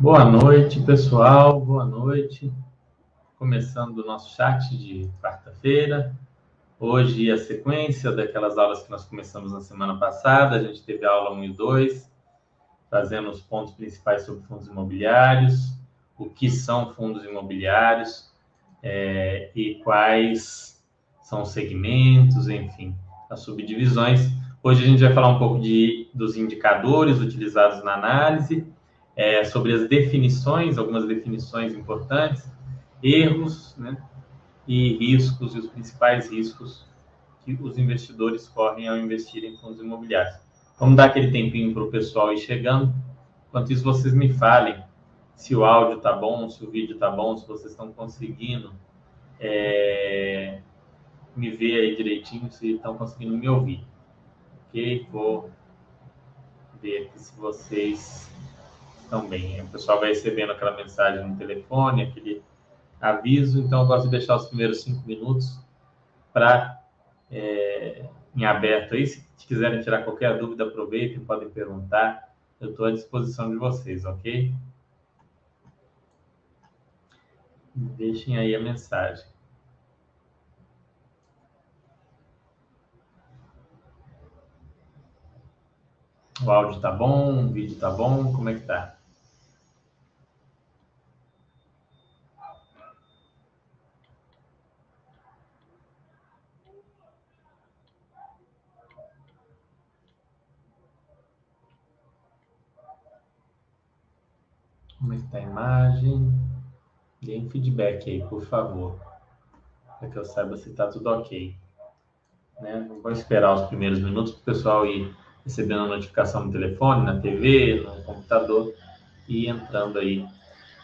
Boa noite, pessoal. Boa noite. Começando o nosso chat de quarta-feira. Hoje a sequência daquelas aulas que nós começamos na semana passada. A gente teve a aula 1 e 2, trazendo os pontos principais sobre fundos imobiliários, o que são fundos imobiliários é, e quais são os segmentos, enfim, as subdivisões. Hoje a gente vai falar um pouco de, dos indicadores utilizados na análise é, sobre as definições, algumas definições importantes, erros né, e riscos, e os principais riscos que os investidores correm ao investir em fundos imobiliários. Vamos dar aquele tempinho para o pessoal ir chegando. Enquanto isso, vocês me falem se o áudio está bom, se o vídeo está bom, se vocês estão conseguindo é, me ver aí direitinho, se estão conseguindo me ouvir. Ok? Vou ver aqui se vocês também. O pessoal vai recebendo aquela mensagem no telefone, aquele aviso. Então, eu gosto de deixar os primeiros cinco minutos para é, em aberto aí. Se quiserem tirar qualquer dúvida, aproveitem, podem perguntar. Eu estou à disposição de vocês, ok? Deixem aí a mensagem. O áudio tá bom, o vídeo tá bom, como é que tá? Como é que tá a imagem? Deem feedback aí, por favor. Para que eu saiba se tá tudo ok. Né? Vou esperar os primeiros minutos para o pessoal ir recebendo a notificação no telefone, na TV, no computador e entrando aí.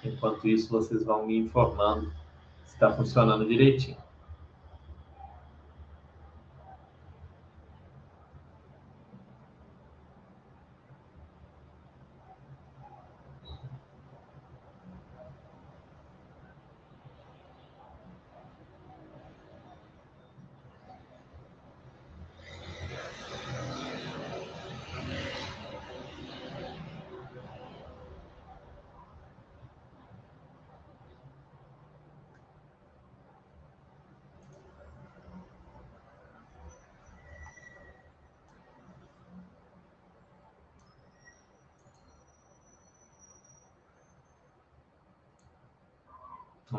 Enquanto isso, vocês vão me informando se está funcionando direitinho.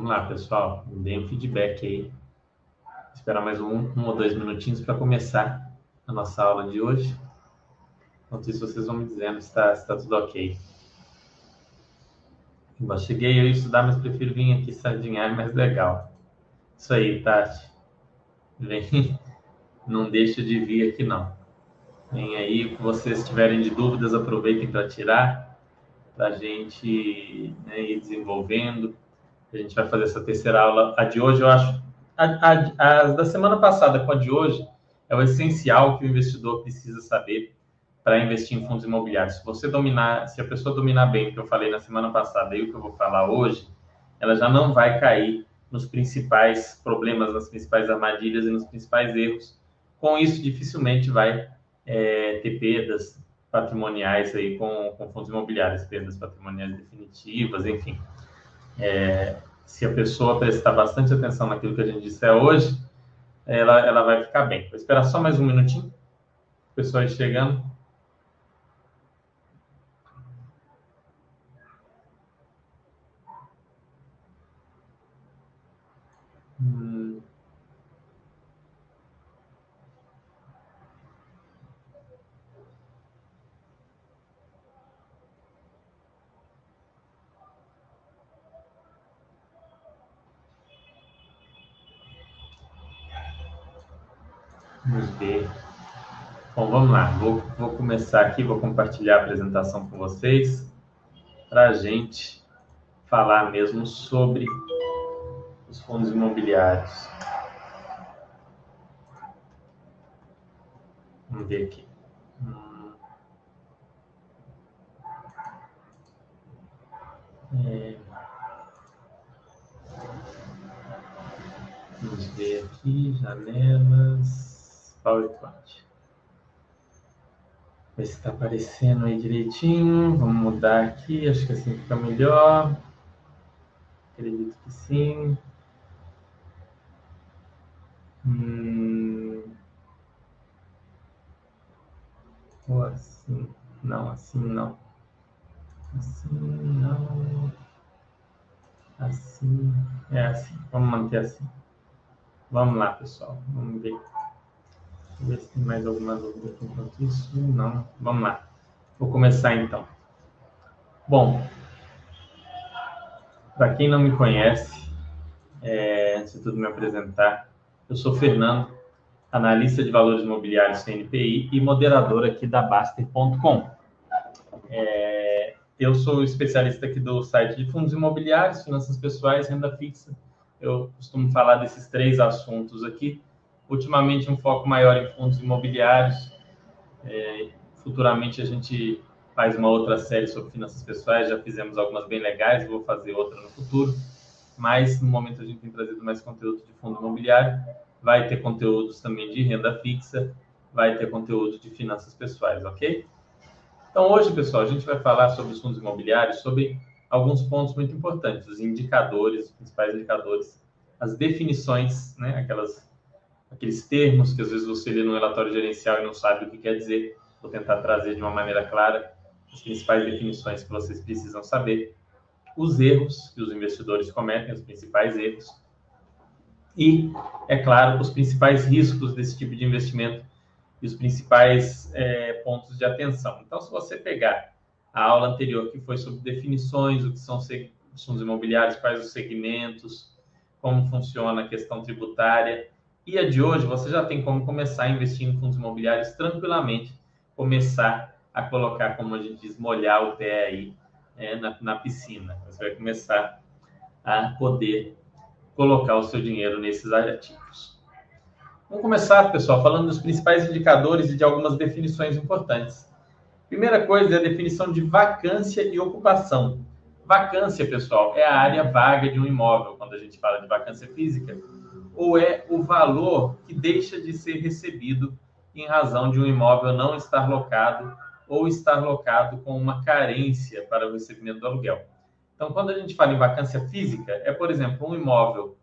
Lá, pessoal. Deem um feedback aí. esperar mais um, um ou dois minutinhos para começar a nossa aula de hoje. Enquanto isso, vocês vão me dizendo se está tá tudo ok. Eu cheguei, ia estudar, mas prefiro vir aqui sardinhar, mais legal. Isso aí, Tati. Vem, não deixa de vir aqui, não. Vem aí, se vocês tiverem de dúvidas, aproveitem para tirar, para a gente né, ir desenvolvendo a gente vai fazer essa terceira aula. A de hoje, eu acho. A, a, a, da semana passada com a de hoje é o essencial que o investidor precisa saber para investir em fundos imobiliários. Se você dominar, se a pessoa dominar bem o que eu falei na semana passada e o que eu vou falar hoje, ela já não vai cair nos principais problemas, nas principais armadilhas e nos principais erros. Com isso, dificilmente vai é, ter perdas patrimoniais aí com, com fundos imobiliários, perdas patrimoniais definitivas, enfim. É, se a pessoa prestar bastante atenção naquilo que a gente disser hoje, ela, ela vai ficar bem. Vou esperar só mais um minutinho. O pessoal aí chegando. Vamos ver. Bom, vamos lá. Vou, vou começar aqui, vou compartilhar a apresentação com vocês para a gente falar mesmo sobre os fundos imobiliários. Vamos ver aqui. Hum. É. Vamos ver aqui, janelas. PowerPoint. Ver se está aparecendo aí direitinho. Vamos mudar aqui, acho que assim fica melhor. Acredito que sim. Hum... Ou assim. Não, assim não. Assim não. Assim. É assim. Vamos manter assim. Vamos lá, pessoal. Vamos ver. Vamos ver se tem mais alguma dúvida enquanto isso. Não. Vamos lá. Vou começar então. Bom, para quem não me conhece, é, antes de tudo me apresentar, eu sou Fernando, analista de valores imobiliários CNPI e moderador aqui da Baster.com. É, eu sou especialista aqui do site de fundos imobiliários, finanças pessoais, renda fixa. Eu costumo falar desses três assuntos aqui. Ultimamente, um foco maior em fundos imobiliários. É, futuramente, a gente faz uma outra série sobre finanças pessoais. Já fizemos algumas bem legais, vou fazer outra no futuro. Mas, no momento, a gente tem trazido mais conteúdo de fundo imobiliário. Vai ter conteúdos também de renda fixa, vai ter conteúdo de finanças pessoais, ok? Então, hoje, pessoal, a gente vai falar sobre os fundos imobiliários, sobre alguns pontos muito importantes, os indicadores, os principais indicadores, as definições, né, aquelas, aqueles termos que às vezes você lê no relatório gerencial e não sabe o que quer dizer. Vou tentar trazer de uma maneira clara as principais definições que vocês precisam saber, os erros que os investidores cometem, os principais erros, e, é claro, os principais riscos desse tipo de investimento e os principais é, pontos de atenção. Então, se você pegar a aula anterior, que foi sobre definições, o que são os fundos imobiliários, quais os segmentos, como funciona a questão tributária, e a de hoje, você já tem como começar a investir em fundos imobiliários tranquilamente, começar a colocar, como a gente diz, molhar o pé aí é, na, na piscina. Você vai começar a poder colocar o seu dinheiro nesses ativos. Vamos começar, pessoal, falando dos principais indicadores e de algumas definições importantes. Primeira coisa é a definição de vacância e ocupação. Vacância, pessoal, é a área vaga de um imóvel, quando a gente fala de vacância física, ou é o valor que deixa de ser recebido em razão de um imóvel não estar locado ou estar locado com uma carência para o recebimento do aluguel. Então, quando a gente fala em vacância física, é, por exemplo, um imóvel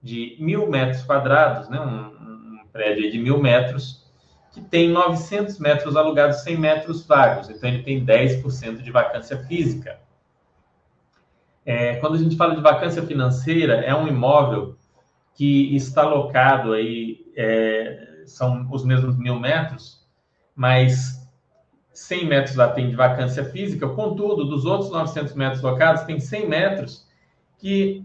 de mil metros quadrados, né, um, prédio de mil metros, que tem 900 metros alugados, 100 metros vagos. Então, ele tem 10% de vacância física. É, quando a gente fala de vacância financeira, é um imóvel que está locado aí, é, são os mesmos mil metros, mas 100 metros lá tem de vacância física, contudo, dos outros 900 metros locados, tem 100 metros que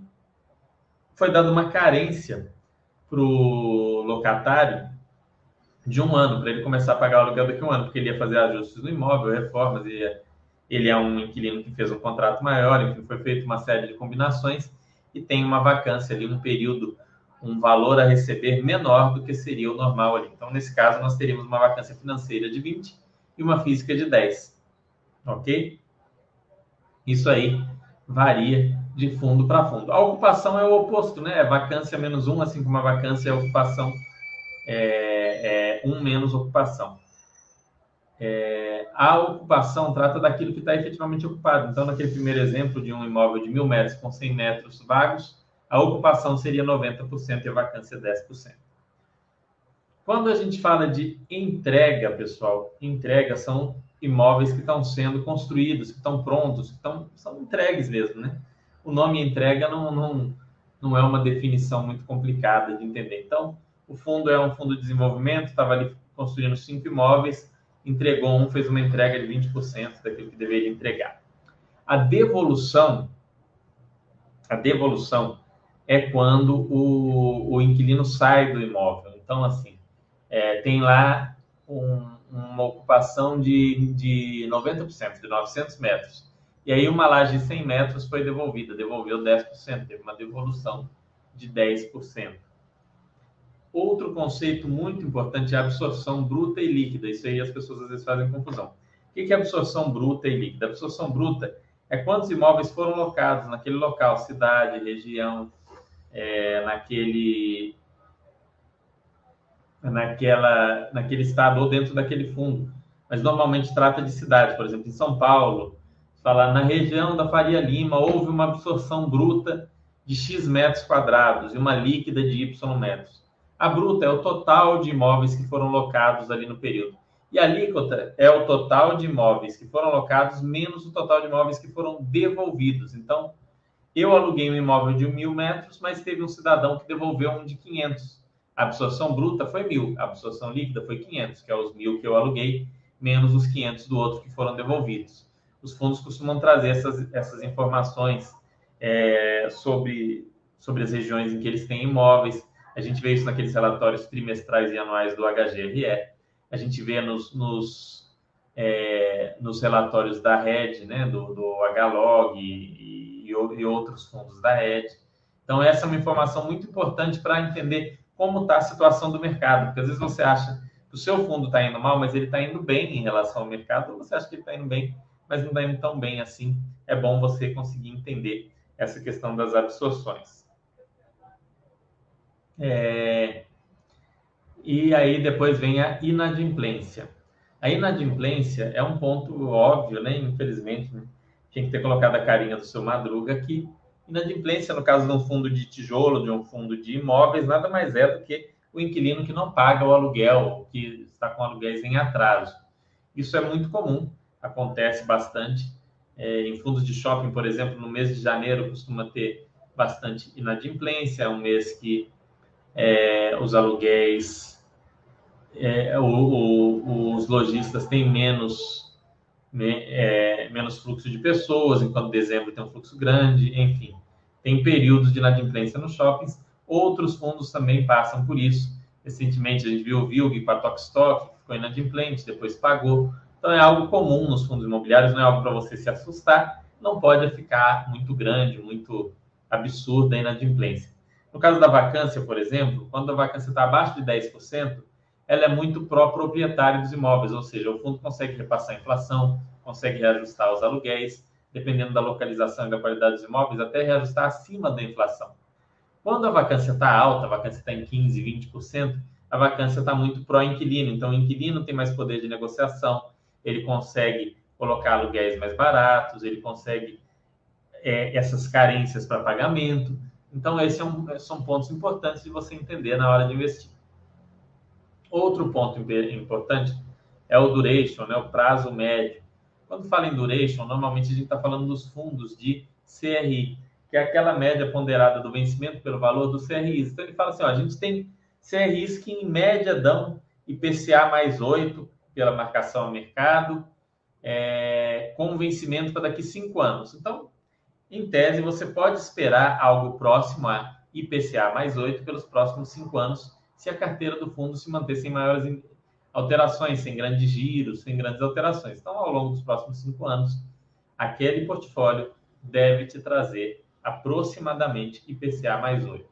foi dada uma carência para o locatário de um ano, para ele começar a pagar o aluguel daqui a um ano, porque ele ia fazer ajustes no imóvel, reformas, ia, ele é um inquilino que fez um contrato maior, enfim, foi feita uma série de combinações e tem uma vacância ali, um período, um valor a receber menor do que seria o normal ali. Então, nesse caso, nós teríamos uma vacância financeira de 20 e uma física de 10. Ok? Isso aí varia de fundo para fundo. A ocupação é o oposto, né? É vacância menos um, assim como a vacância é ocupação é, é um menos ocupação. É, a ocupação trata daquilo que está efetivamente ocupado. Então, naquele primeiro exemplo de um imóvel de mil metros com 100 metros vagos, a ocupação seria 90% e a vacância 10%. Quando a gente fala de entrega, pessoal, entrega são imóveis que estão sendo construídos, que estão prontos, que estão, são entregues mesmo, né? O nome entrega não, não, não é uma definição muito complicada de entender. Então, o fundo é um fundo de desenvolvimento, estava ali construindo cinco imóveis, entregou um, fez uma entrega de 20% daquilo que deveria entregar. A devolução, a devolução é quando o, o inquilino sai do imóvel. Então, assim, é, tem lá um, uma ocupação de, de 90%, de 900 metros. E aí uma laje de 100 metros foi devolvida, devolveu 10%, teve uma devolução de 10%. Outro conceito muito importante é a absorção bruta e líquida. Isso aí as pessoas às vezes fazem confusão. O que é absorção bruta e líquida? Absorção bruta é quantos imóveis foram locados naquele local, cidade, região, é, naquele naquela, naquele estado ou dentro daquele fundo. mas normalmente trata de cidades, por exemplo, em São Paulo, falar na região da Faria Lima houve uma absorção bruta de X metros quadrados e uma líquida de Y metros. A bruta é o total de imóveis que foram locados ali no período. E a alíquota é o total de imóveis que foram locados menos o total de imóveis que foram devolvidos. Então, eu aluguei um imóvel de mil metros, mas teve um cidadão que devolveu um de 500. A absorção bruta foi mil, a absorção líquida foi 500, que é os mil que eu aluguei, menos os 500 do outro que foram devolvidos. Os fundos costumam trazer essas, essas informações é, sobre, sobre as regiões em que eles têm imóveis. A gente vê isso naqueles relatórios trimestrais e anuais do HGRE. A gente vê nos, nos, é, nos relatórios da RED, né, do, do HLOG e, outros fundos da RED. Então, essa é uma informação muito importante para entender como está a situação do mercado, porque às vezes você acha que o seu fundo está indo mal, mas ele está indo bem em relação ao mercado, ou você acha que ele está indo bem, mas não está indo tão bem assim. É bom você conseguir entender essa questão das absorções. É... E aí depois vem a inadimplência. A inadimplência é um ponto óbvio, né? Infelizmente, né? Tinha que ter colocado a carinha do seu Madruga aqui. Inadimplência, no caso de um fundo de tijolo, de um fundo de imóveis, nada mais é do que o inquilino que não paga o aluguel, que está com aluguéis em atraso. Isso é muito comum, acontece bastante. É, em fundos de shopping, por exemplo, no mês de janeiro costuma ter bastante inadimplência, é um mês que é, os aluguéis, é, o, o, os lojistas têm menos é, menos fluxo de pessoas, enquanto dezembro tem um fluxo grande, enfim, tem períodos de inadimplência nos shoppings. Outros fundos também passam por isso. Recentemente a gente viu o VILG com a Tokstok, ficou inadimplente, depois pagou. Então é algo comum nos fundos imobiliários, não é algo para você se assustar. Não pode ficar muito grande, muito absurda a inadimplência. No caso da vacância, por exemplo, quando a vacância está abaixo de 10%, ela é muito pró-proprietário dos imóveis, ou seja, o fundo consegue repassar a inflação, consegue reajustar os aluguéis, dependendo da localização e da qualidade dos imóveis, até reajustar acima da inflação. Quando a vacância está alta, a vacância está em 15%, 20%, a vacância está muito pró-inquilino. Então, o inquilino tem mais poder de negociação, ele consegue colocar aluguéis mais baratos, ele consegue é, essas carências para pagamento. Então, esses é são pontos importantes de você entender na hora de investir. Outro ponto importante é o duration, né, o prazo médio. Quando fala em duration, normalmente a gente está falando dos fundos de CRI, que é aquela média ponderada do vencimento pelo valor do CRI. Então ele fala assim, ó, a gente tem CRIs que em média dão IPCA mais 8 pela marcação ao mercado, é, com vencimento para daqui cinco anos. Então, em tese, você pode esperar algo próximo a IPCA mais 8 pelos próximos cinco anos, se a carteira do fundo se manter sem maiores alterações, sem grandes giros, sem grandes alterações. Então, ao longo dos próximos cinco anos, aquele portfólio deve te trazer aproximadamente IPCA mais 8,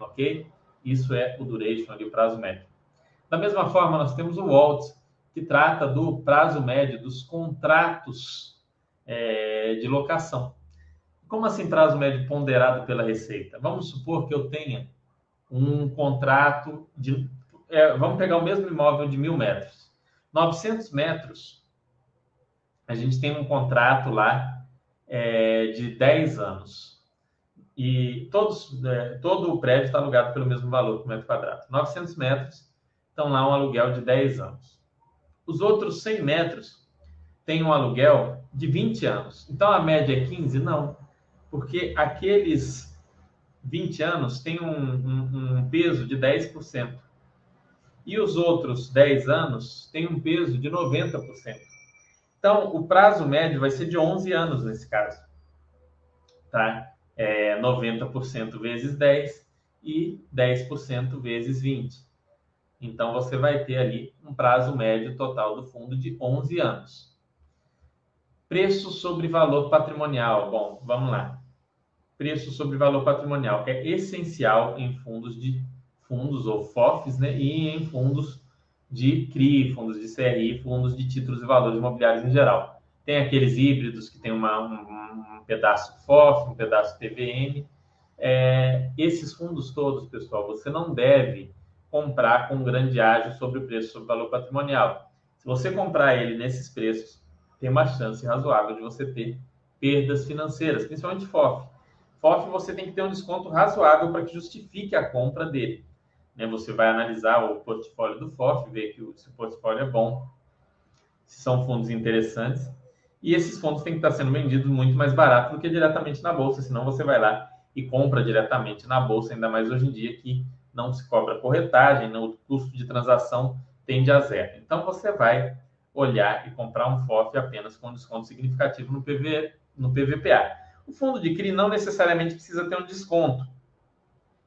ok? Isso é o duration ali, o prazo médio. Da mesma forma, nós temos o WALT, que trata do prazo médio dos contratos é, de locação. Como assim prazo médio ponderado pela Receita? Vamos supor que eu tenha um contrato de. É, vamos pegar o mesmo imóvel de mil metros. 900 metros, a gente tem um contrato lá é, de 10 anos. E todos, é, todo o prédio está alugado pelo mesmo valor por metro quadrado. 900 metros, estão lá um aluguel de 10 anos. Os outros 100 metros têm um aluguel de 20 anos. Então a média é 15? Não. Porque aqueles 20 anos tem um, um, um peso de 10%. E os outros 10 anos têm um peso de 90%. Então, o prazo médio vai ser de 11 anos nesse caso. Tá? É 90% vezes 10 e 10% vezes 20. Então, você vai ter ali um prazo médio total do fundo de 11 anos. Preço sobre valor patrimonial. Bom, vamos lá preço sobre valor patrimonial é essencial em fundos de fundos ou FOFs, né, e em fundos de CRI, fundos de CRI, fundos de títulos e valores imobiliários em geral. Tem aqueles híbridos que tem uma, um, um pedaço FOF, um pedaço TVM. É, esses fundos todos, pessoal, você não deve comprar com grande ágio sobre o preço sobre valor patrimonial. Se você comprar ele nesses preços, tem uma chance razoável de você ter perdas financeiras, principalmente FOF. FOF você tem que ter um desconto razoável para que justifique a compra dele. Né? Você vai analisar o portfólio do FOF, ver que o, se o portfólio é bom, se são fundos interessantes. E esses fundos têm que estar sendo vendidos muito mais barato do que diretamente na bolsa, senão você vai lá e compra diretamente na bolsa, ainda mais hoje em dia que não se cobra corretagem, o custo de transação tende a zero. Então você vai olhar e comprar um FOF apenas com desconto significativo no, PV, no PVPA. O fundo de CRI não necessariamente precisa ter um desconto,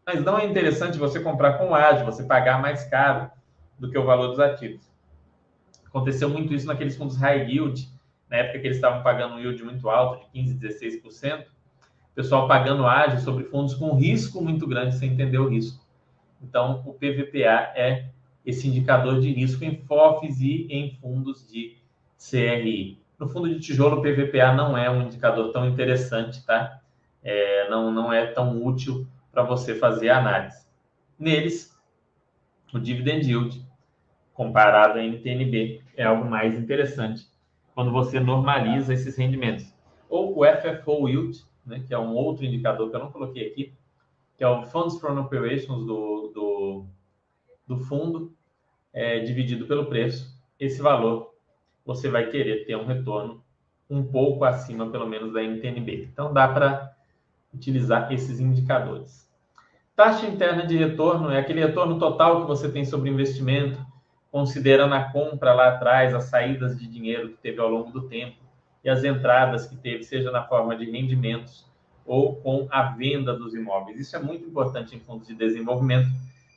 mas não é interessante você comprar com ágio, você pagar mais caro do que o valor dos ativos. Aconteceu muito isso naqueles fundos high yield, na época que eles estavam pagando um yield muito alto, de 15%, 16%, o pessoal pagando ágio sobre fundos com risco muito grande, sem entender o risco. Então, o PVPA é esse indicador de risco em FOFs e em fundos de CRI. No fundo de tijolo, PVPA não é um indicador tão interessante, tá? É, não, não é tão útil para você fazer a análise. Neles, o dividend yield comparado à NTNB é algo mais interessante quando você normaliza esses rendimentos. Ou o FFO yield, né, que é um outro indicador que eu não coloquei aqui, que é o Funds from Operations do, do, do fundo, é, dividido pelo preço. Esse valor você vai querer ter um retorno um pouco acima, pelo menos, da NTNB. Então, dá para utilizar esses indicadores. Taxa interna de retorno é aquele retorno total que você tem sobre investimento, considerando a compra lá atrás, as saídas de dinheiro que teve ao longo do tempo e as entradas que teve, seja na forma de rendimentos ou com a venda dos imóveis. Isso é muito importante em fundos de desenvolvimento.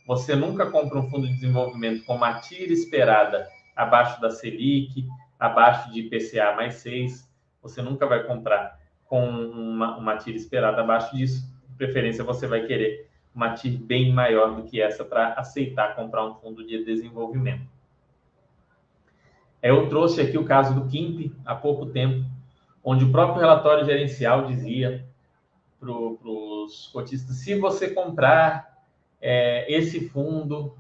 Você nunca compra um fundo de desenvolvimento com uma tira esperada abaixo da Selic, abaixo de IPCA mais 6. Você nunca vai comprar com uma, uma tira esperada abaixo disso. De preferência, você vai querer uma TIR bem maior do que essa para aceitar comprar um fundo de desenvolvimento. Eu trouxe aqui o caso do Kimp há pouco tempo, onde o próprio relatório gerencial dizia para os cotistas: se você comprar é, esse fundo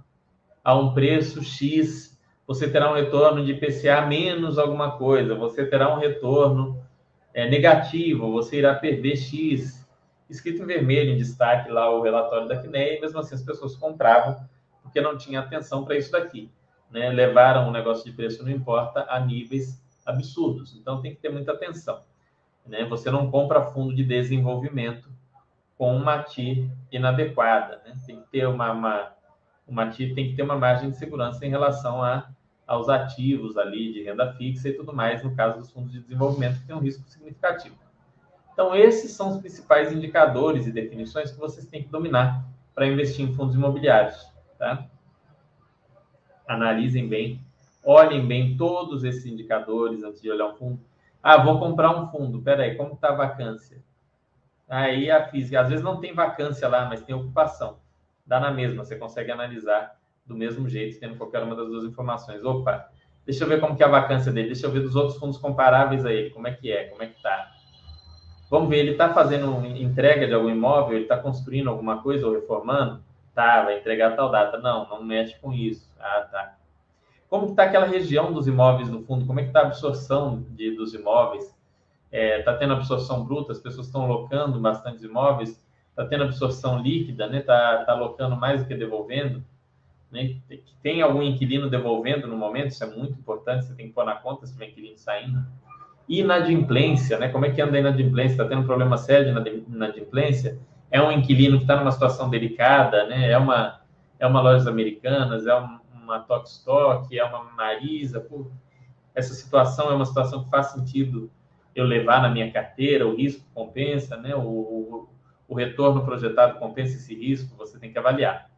a um preço X, você terá um retorno de IPCA menos alguma coisa, você terá um retorno é, negativo, você irá perder X escrito em vermelho, em destaque lá o relatório da CNEA, e mesmo assim as pessoas compravam porque não tinha atenção para isso daqui. Né? Levaram o negócio de preço não importa a níveis absurdos. Então tem que ter muita atenção. Né? Você não compra fundo de desenvolvimento com uma TIR inadequada. Né? Tem que ter uma, uma, uma TIR tem que ter uma margem de segurança em relação a, aos ativos ali de renda fixa e tudo mais, no caso dos fundos de desenvolvimento, que tem um risco significativo. Então, esses são os principais indicadores e definições que vocês têm que dominar para investir em fundos imobiliários. Tá? Analisem bem, olhem bem todos esses indicadores antes de olhar um fundo. Ah, vou comprar um fundo. Peraí, como está a vacância? Aí a física, às vezes não tem vacância lá, mas tem ocupação. Dá na mesma, você consegue analisar do mesmo jeito, tendo qualquer uma das duas informações. Opa, deixa eu ver como que é a vacância dele, deixa eu ver dos outros fundos comparáveis a ele, como é que é, como é que tá. Vamos ver, ele está fazendo entrega de algum imóvel, ele está construindo alguma coisa ou reformando? Tá, vai entregar tal data. Não, não mexe com isso. Ah, tá. Como está aquela região dos imóveis no fundo? Como é que está a absorção de, dos imóveis? Está é, tá tendo absorção bruta? As pessoas estão locando bastante imóveis? Está tendo absorção líquida? Está né? Tá, tá locando mais do que devolvendo? Né? Tem algum inquilino devolvendo no momento? Isso é muito importante. Você tem que pôr na conta se tiver inquilino saindo. Inadimplência, né? Como é que anda a inadimplência? Está tendo problema sério de inadimplência? É um inquilino que está numa situação delicada, né? É uma, é uma lojas americanas, é uma Tok Stock, é uma Marisa. Pô, essa situação é uma situação que faz sentido eu levar na minha carteira, o risco compensa, né? O, o, o retorno projetado compensa esse risco, você tem que avaliar.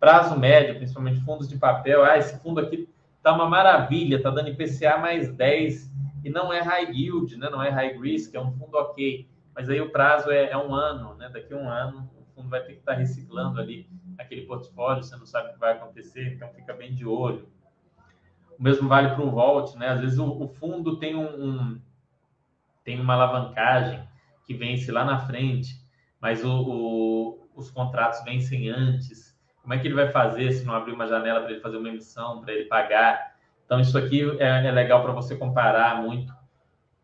Prazo médio, principalmente fundos de papel, ah, esse fundo aqui está uma maravilha, está dando IPCA mais 10 e não é high yield, né? não é high risk, é um fundo ok. Mas aí o prazo é, é um ano, né? Daqui a um ano o fundo vai ter que estar reciclando ali aquele portfólio, você não sabe o que vai acontecer, então fica bem de olho. O mesmo vale para o Volt, né? Às vezes o, o fundo tem um, um, tem uma alavancagem que vence lá na frente, mas o, o, os contratos vencem antes. Como é que ele vai fazer se não abrir uma janela para ele fazer uma emissão, para ele pagar? Então, isso aqui é, é legal para você comparar muito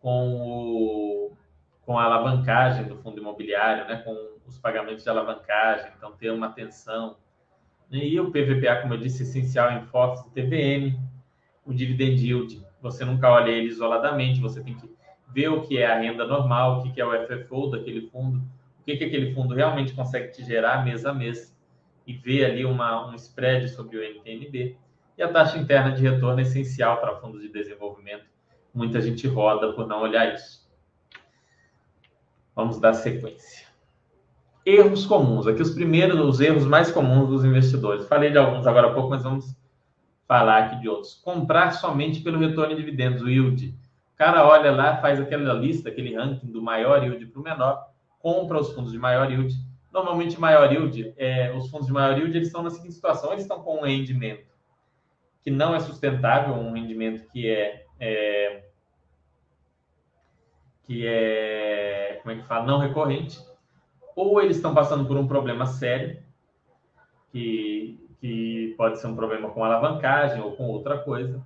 com, o, com a alavancagem do fundo imobiliário, né? com os pagamentos de alavancagem, então ter uma atenção. E o PVPA, como eu disse, é essencial em fotos do TVM, o dividend yield, você nunca olha ele isoladamente, você tem que ver o que é a renda normal, o que é o FFO daquele fundo, que, que aquele fundo realmente consegue te gerar mês a mês, e ver ali uma, um spread sobre o NTNB. E a taxa interna de retorno é essencial para fundos de desenvolvimento. Muita gente roda por não olhar isso. Vamos dar sequência. Erros comuns. Aqui os primeiros, os erros mais comuns dos investidores. Falei de alguns agora há pouco, mas vamos falar aqui de outros. Comprar somente pelo retorno de dividendos, o yield. O cara olha lá, faz aquela lista, aquele ranking do maior yield para o menor, compra os fundos de maior yield. Normalmente, maior yield, é, os fundos de maior yield, eles estão na seguinte situação, eles estão com um rendimento que não é sustentável, um rendimento que é, é que é, como é que fala, não recorrente, ou eles estão passando por um problema sério, que que pode ser um problema com alavancagem ou com outra coisa,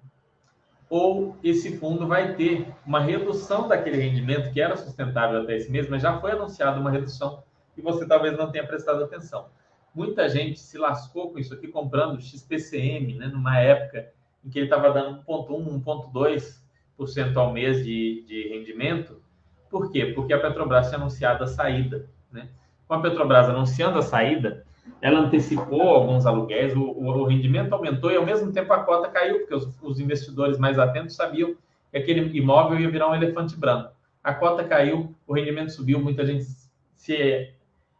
ou esse fundo vai ter uma redução daquele rendimento que era sustentável até esse mês, mas já foi anunciada uma redução e você talvez não tenha prestado atenção. Muita gente se lascou com isso aqui comprando XPCM, né, numa época em que ele estava dando 1,1, 1,2% ao mês de, de rendimento. Por quê? Porque a Petrobras tinha anunciado a saída. Né? Com a Petrobras anunciando a saída, ela antecipou alguns aluguéis, o, o, rendimento aumentou e ao mesmo tempo a cota caiu, porque os, os, investidores mais atentos sabiam que aquele imóvel ia virar um elefante branco. A cota caiu, o rendimento subiu, muita gente se,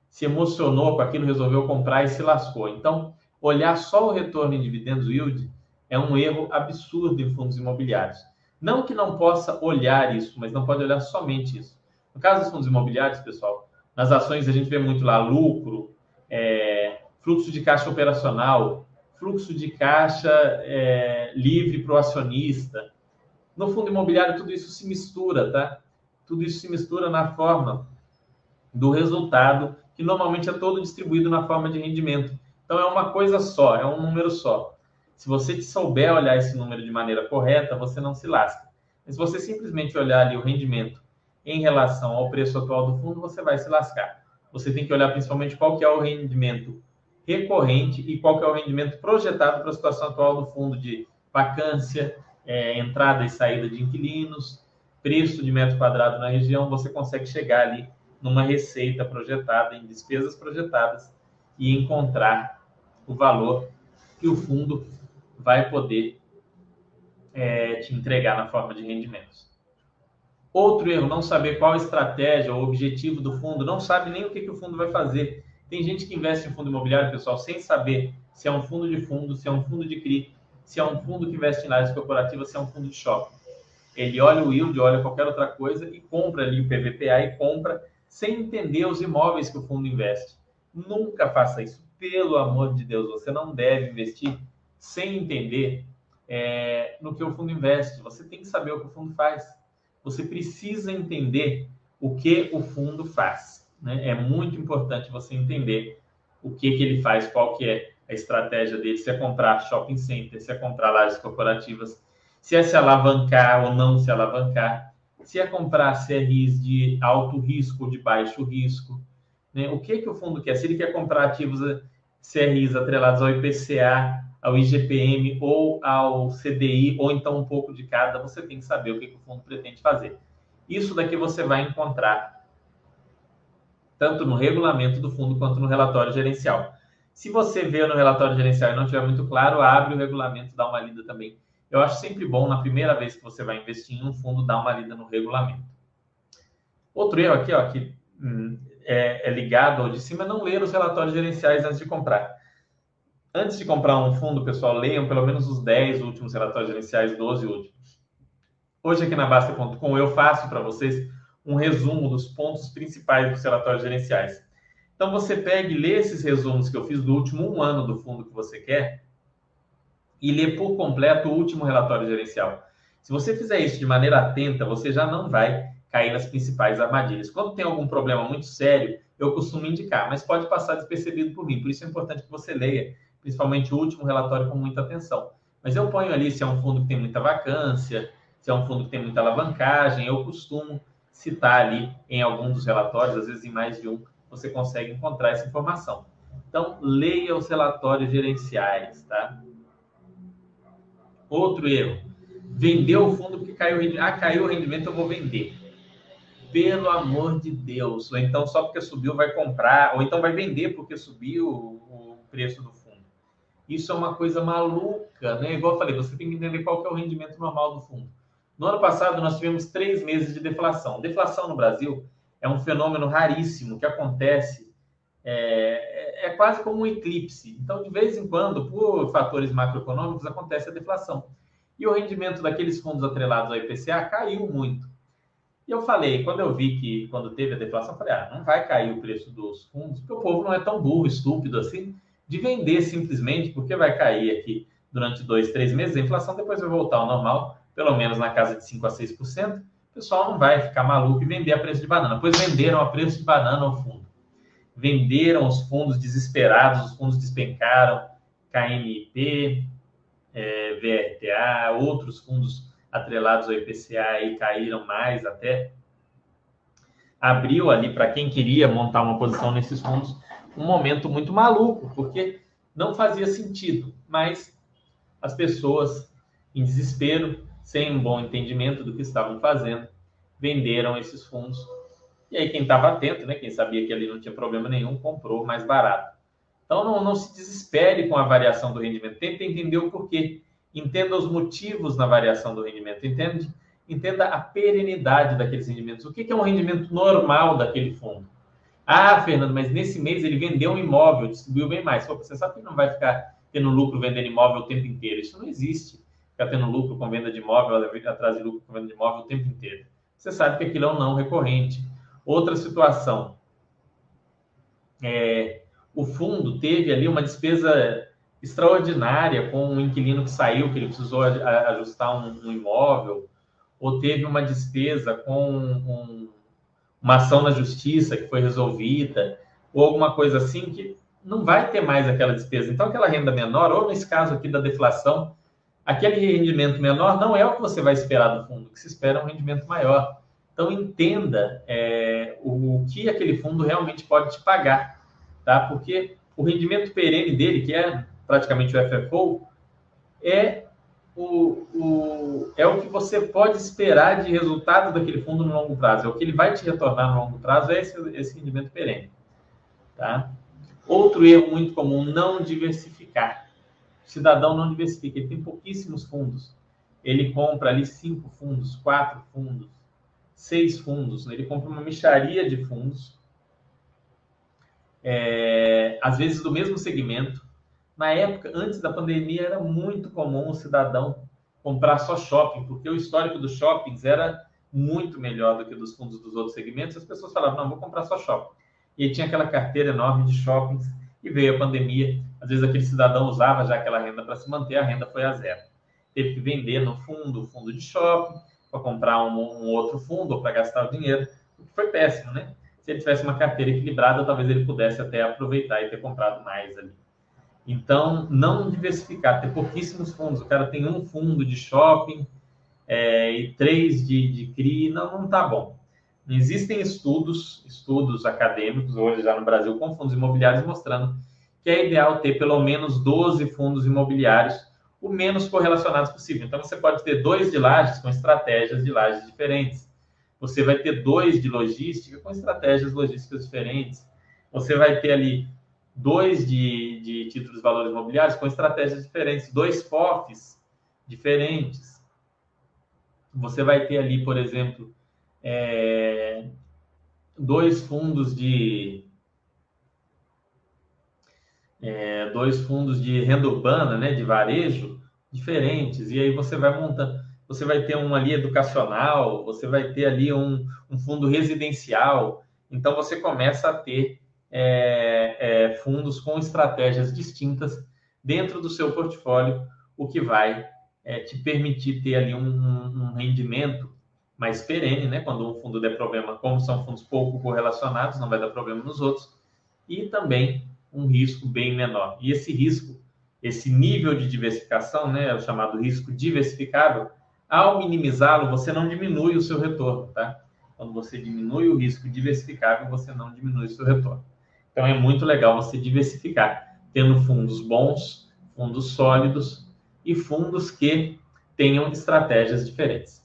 se emocionou com aquilo, resolveu comprar e se lascou. Então, olhar só o retorno em dividendos yield é um erro absurdo em fundos imobiliários. Não que não possa olhar isso, mas não pode olhar somente isso. No caso dos fundos imobiliários, pessoal, nas ações a gente vê muito lá lucro, é, fluxo de caixa operacional, fluxo de caixa é, livre para o acionista. No fundo imobiliário, tudo isso se mistura, tá? Tudo isso se mistura na forma do resultado, que normalmente é todo distribuído na forma de rendimento. Então, é uma coisa só, é um número só. Se você souber olhar esse número de maneira correta, você não se lasca. Mas se você simplesmente olhar ali o rendimento em relação ao preço atual do fundo, você vai se lascar você tem que olhar principalmente qual que é o rendimento recorrente e qual que é o rendimento projetado para a situação atual do fundo de vacância, é, entrada e saída de inquilinos, preço de metro quadrado na região, você consegue chegar ali numa receita projetada, em despesas projetadas e encontrar o valor que o fundo vai poder é, te entregar na forma de rendimentos. Outro erro, não saber qual a estratégia ou objetivo do fundo, não sabe nem o que, que o fundo vai fazer. Tem gente que investe em fundo imobiliário, pessoal, sem saber se é um fundo de fundo, se é um fundo de CRI, se é um fundo que investe em áreas corporativas, se é um fundo de shopping. Ele olha o yield, olha qualquer outra coisa e compra ali o PVPA e compra sem entender os imóveis que o fundo investe. Nunca faça isso. Pelo amor de Deus, você não deve investir sem entender é, no que o fundo investe. Você tem que saber o que o fundo faz você precisa entender o que o fundo faz. Né? É muito importante você entender o que, que ele faz, qual que é a estratégia dele, se é comprar shopping center, se é comprar lajes corporativas, se é se alavancar ou não se alavancar, se é comprar CRIs de alto risco ou de baixo risco, né? o que, que o fundo quer? Se ele quer comprar ativos CRIs atrelados ao IPCA, ao IGPM ou ao CDI, ou então um pouco de cada, você tem que saber o que, que o fundo pretende fazer. Isso daqui você vai encontrar tanto no regulamento do fundo quanto no relatório gerencial. Se você vê no relatório gerencial e não tiver muito claro, abre o regulamento, dá uma lida também. Eu acho sempre bom, na primeira vez que você vai investir em um fundo, dar uma lida no regulamento. Outro erro aqui, ó, que hum, é, é ligado ao de cima, é não ler os relatórios gerenciais antes de comprar. Antes de comprar um fundo, pessoal, leiam pelo menos os 10 últimos relatórios gerenciais, 12 últimos. Hoje aqui na Basta.com eu faço para vocês um resumo dos pontos principais dos relatórios gerenciais. Então você pega e lê esses resumos que eu fiz do último um ano do fundo que você quer e lê por completo o último relatório gerencial. Se você fizer isso de maneira atenta, você já não vai cair nas principais armadilhas. Quando tem algum problema muito sério, eu costumo indicar, mas pode passar despercebido por mim. Por isso é importante que você leia principalmente o último relatório, com muita atenção. Mas eu ponho ali se é um fundo que tem muita vacância, se é um fundo que tem muita alavancagem, eu costumo citar ali em algum dos relatórios, às vezes em mais de um, você consegue encontrar essa informação. Então, leia os relatórios gerenciais, tá? Outro erro. Vendeu o fundo porque caiu o rendimento. Ah, caiu o rendimento, eu vou vender. Pelo amor de Deus. Ou então, só porque subiu, vai comprar. Ou então vai vender porque subiu o preço do fundo. Isso é uma coisa maluca, né? Igual eu falei, você tem que entender qual que é o rendimento normal do fundo. No ano passado, nós tivemos três meses de deflação. Deflação no Brasil é um fenômeno raríssimo que acontece, é, é, é, quase como um eclipse. Então, de vez em quando, por fatores macroeconômicos, acontece a deflação. E o rendimento daqueles fundos atrelados ao IPCA caiu muito. E eu falei, quando eu vi que, quando teve a deflação, eu falei, ah, não vai cair o preço dos fundos, porque o povo não é tão burro, estúpido assim, de vender simplesmente, porque vai cair aqui durante dois, três meses, a inflação depois vai voltar ao normal, pelo menos na casa de 5 a 6%, o pessoal não vai ficar maluco e vender a preço de banana. Pois venderam a preço de banana ao fundo. Venderam os fundos desesperados, os fundos despencaram, KNIP, é, VRTA, outros fundos atrelados ao IPCA e caíram mais até. Abriu ali para quem queria montar uma posição nesses fundos um momento muito maluco, porque não fazia sentido, mas as pessoas em desespero sem um bom entendimento do que estavam fazendo, venderam esses fundos. E aí, quem estava atento, né, quem sabia que ali não tinha problema nenhum, comprou mais barato. Então, não, não se desespere com a variação do rendimento. Tente entender o porquê. Entenda os motivos na variação do rendimento. Entende? Entenda a perenidade daqueles rendimentos. O que é um rendimento normal daquele fundo? Ah, Fernando, mas nesse mês ele vendeu um imóvel, distribuiu bem mais. Pô, você sabe que não vai ficar tendo lucro vendendo imóvel o tempo inteiro. Isso não existe ficar tendo lucro com venda de imóvel, atrás de lucro com venda de imóvel o tempo inteiro. Você sabe que aquilo é um não recorrente. Outra situação, é, o fundo teve ali uma despesa extraordinária com um inquilino que saiu, que ele precisou ajustar um, um imóvel, ou teve uma despesa com um, uma ação na justiça que foi resolvida, ou alguma coisa assim que não vai ter mais aquela despesa. Então, aquela renda menor, ou nesse caso aqui da deflação, aquele rendimento menor não é o que você vai esperar do fundo, o que se espera é um rendimento maior. Então, entenda é, o, que aquele fundo realmente pode te pagar, tá? Porque o rendimento perene dele, que é praticamente o FFO, é o, o, é o que você pode esperar de resultado daquele fundo no longo prazo. É o que ele vai te retornar no longo prazo, é esse, esse rendimento perene. Tá? Outro erro muito comum, não diversificar cidadão não diversifica, ele tem pouquíssimos fundos. Ele compra ali cinco fundos, quatro fundos, seis fundos, né? ele compra uma micharia de fundos, é, às vezes do mesmo segmento. Na época, antes da pandemia, era muito comum o cidadão comprar só shopping, porque o histórico dos shoppings era muito melhor do que dos fundos dos outros segmentos. As pessoas falavam, não, vou comprar só shopping. E tinha aquela carteira enorme de shoppings e veio a pandemia. Às vezes aquele cidadão usava já aquela renda para se manter, a renda foi a zero. Teve que vender no fundo, fundo de shopping, para comprar um, um, outro fundo ou para gastar o dinheiro, o que foi péssimo, né? Se ele tivesse uma carteira equilibrada, talvez ele pudesse até aproveitar e ter comprado mais ali. Então, não diversificar, ter pouquíssimos fundos. O cara tem um fundo de shopping é, e três de, de CRI, não, não tá bom. Existem estudos, estudos acadêmicos, hoje já no Brasil, com fundos imobiliários, mostrando que é ideal ter pelo menos 12 fundos imobiliários, o menos correlacionados possível. Então, você pode ter dois de lajes com estratégias de lajes diferentes. Você vai ter dois de logística com estratégias logísticas diferentes. Você vai ter ali dois de, de títulos de valores imobiliários com estratégias diferentes, dois FOFs diferentes. Você vai ter ali, por exemplo, é, dois fundos de é, dois fundos de renda urbana, né, de varejo diferentes, e aí você vai montando, você vai ter um ali educacional, você vai ter ali um, um fundo residencial, então você começa a ter é, é, fundos com estratégias distintas dentro do seu portfólio, o que vai é, te permitir ter ali um, um rendimento mais perene, né? Quando um fundo der problema, como são fundos pouco correlacionados, não vai dar problema nos outros, e também um risco bem menor. E esse risco esse nível de diversificação, né, o chamado risco diversificável, ao minimizá-lo, você não diminui o seu retorno, tá? Quando você diminui o risco diversificável, você não diminui o seu retorno. Então é muito legal você diversificar, tendo fundos bons, fundos sólidos e fundos que tenham estratégias diferentes.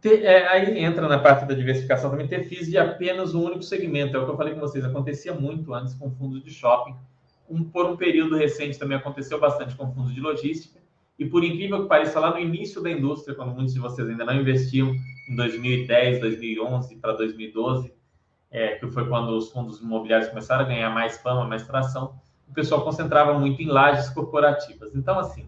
Ter, é, aí entra na parte da diversificação também ter FIIs de apenas um único segmento. É o que eu falei com vocês, acontecia muito antes com fundos de shopping. Um, por um período recente também aconteceu bastante com fundos de logística. E por incrível que pareça, lá no início da indústria, quando muitos de vocês ainda não investiam em 2010, 2011 para 2012, é, que foi quando os fundos imobiliários começaram a ganhar mais fama, mais tração, o pessoal concentrava muito em lajes corporativas. Então, assim,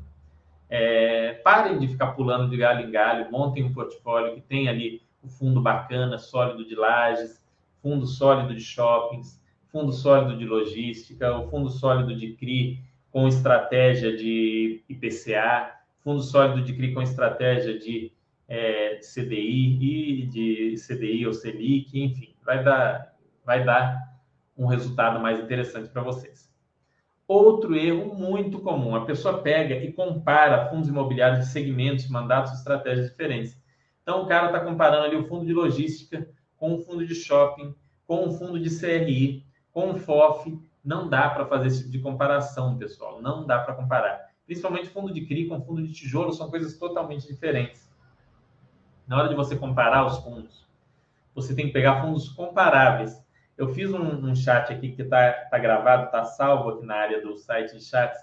é, parem de ficar pulando de galho em galho, montem um portfólio que tem ali o fundo bacana, sólido de lajes, fundo sólido de shoppings, fundo sólido de logística, o fundo sólido de CRI com estratégia de IPCA, fundo sólido de CRI com estratégia de é, CDI e de CDI ou Selic, enfim, vai dar, vai dar um resultado mais interessante para vocês. Outro erro muito comum: a pessoa pega e compara fundos imobiliários de segmentos, mandatos, estratégias diferentes. Então, o cara está comparando ali o fundo de logística com o fundo de shopping, com o fundo de CRI, com o FOF. Não dá para fazer esse tipo de comparação, pessoal. Não dá para comparar. Principalmente fundo de CRI com fundo de tijolo são coisas totalmente diferentes. Na hora de você comparar os fundos, você tem que pegar fundos comparáveis. Eu fiz um, um chat aqui que está tá gravado, está salvo aqui na área do site de chats,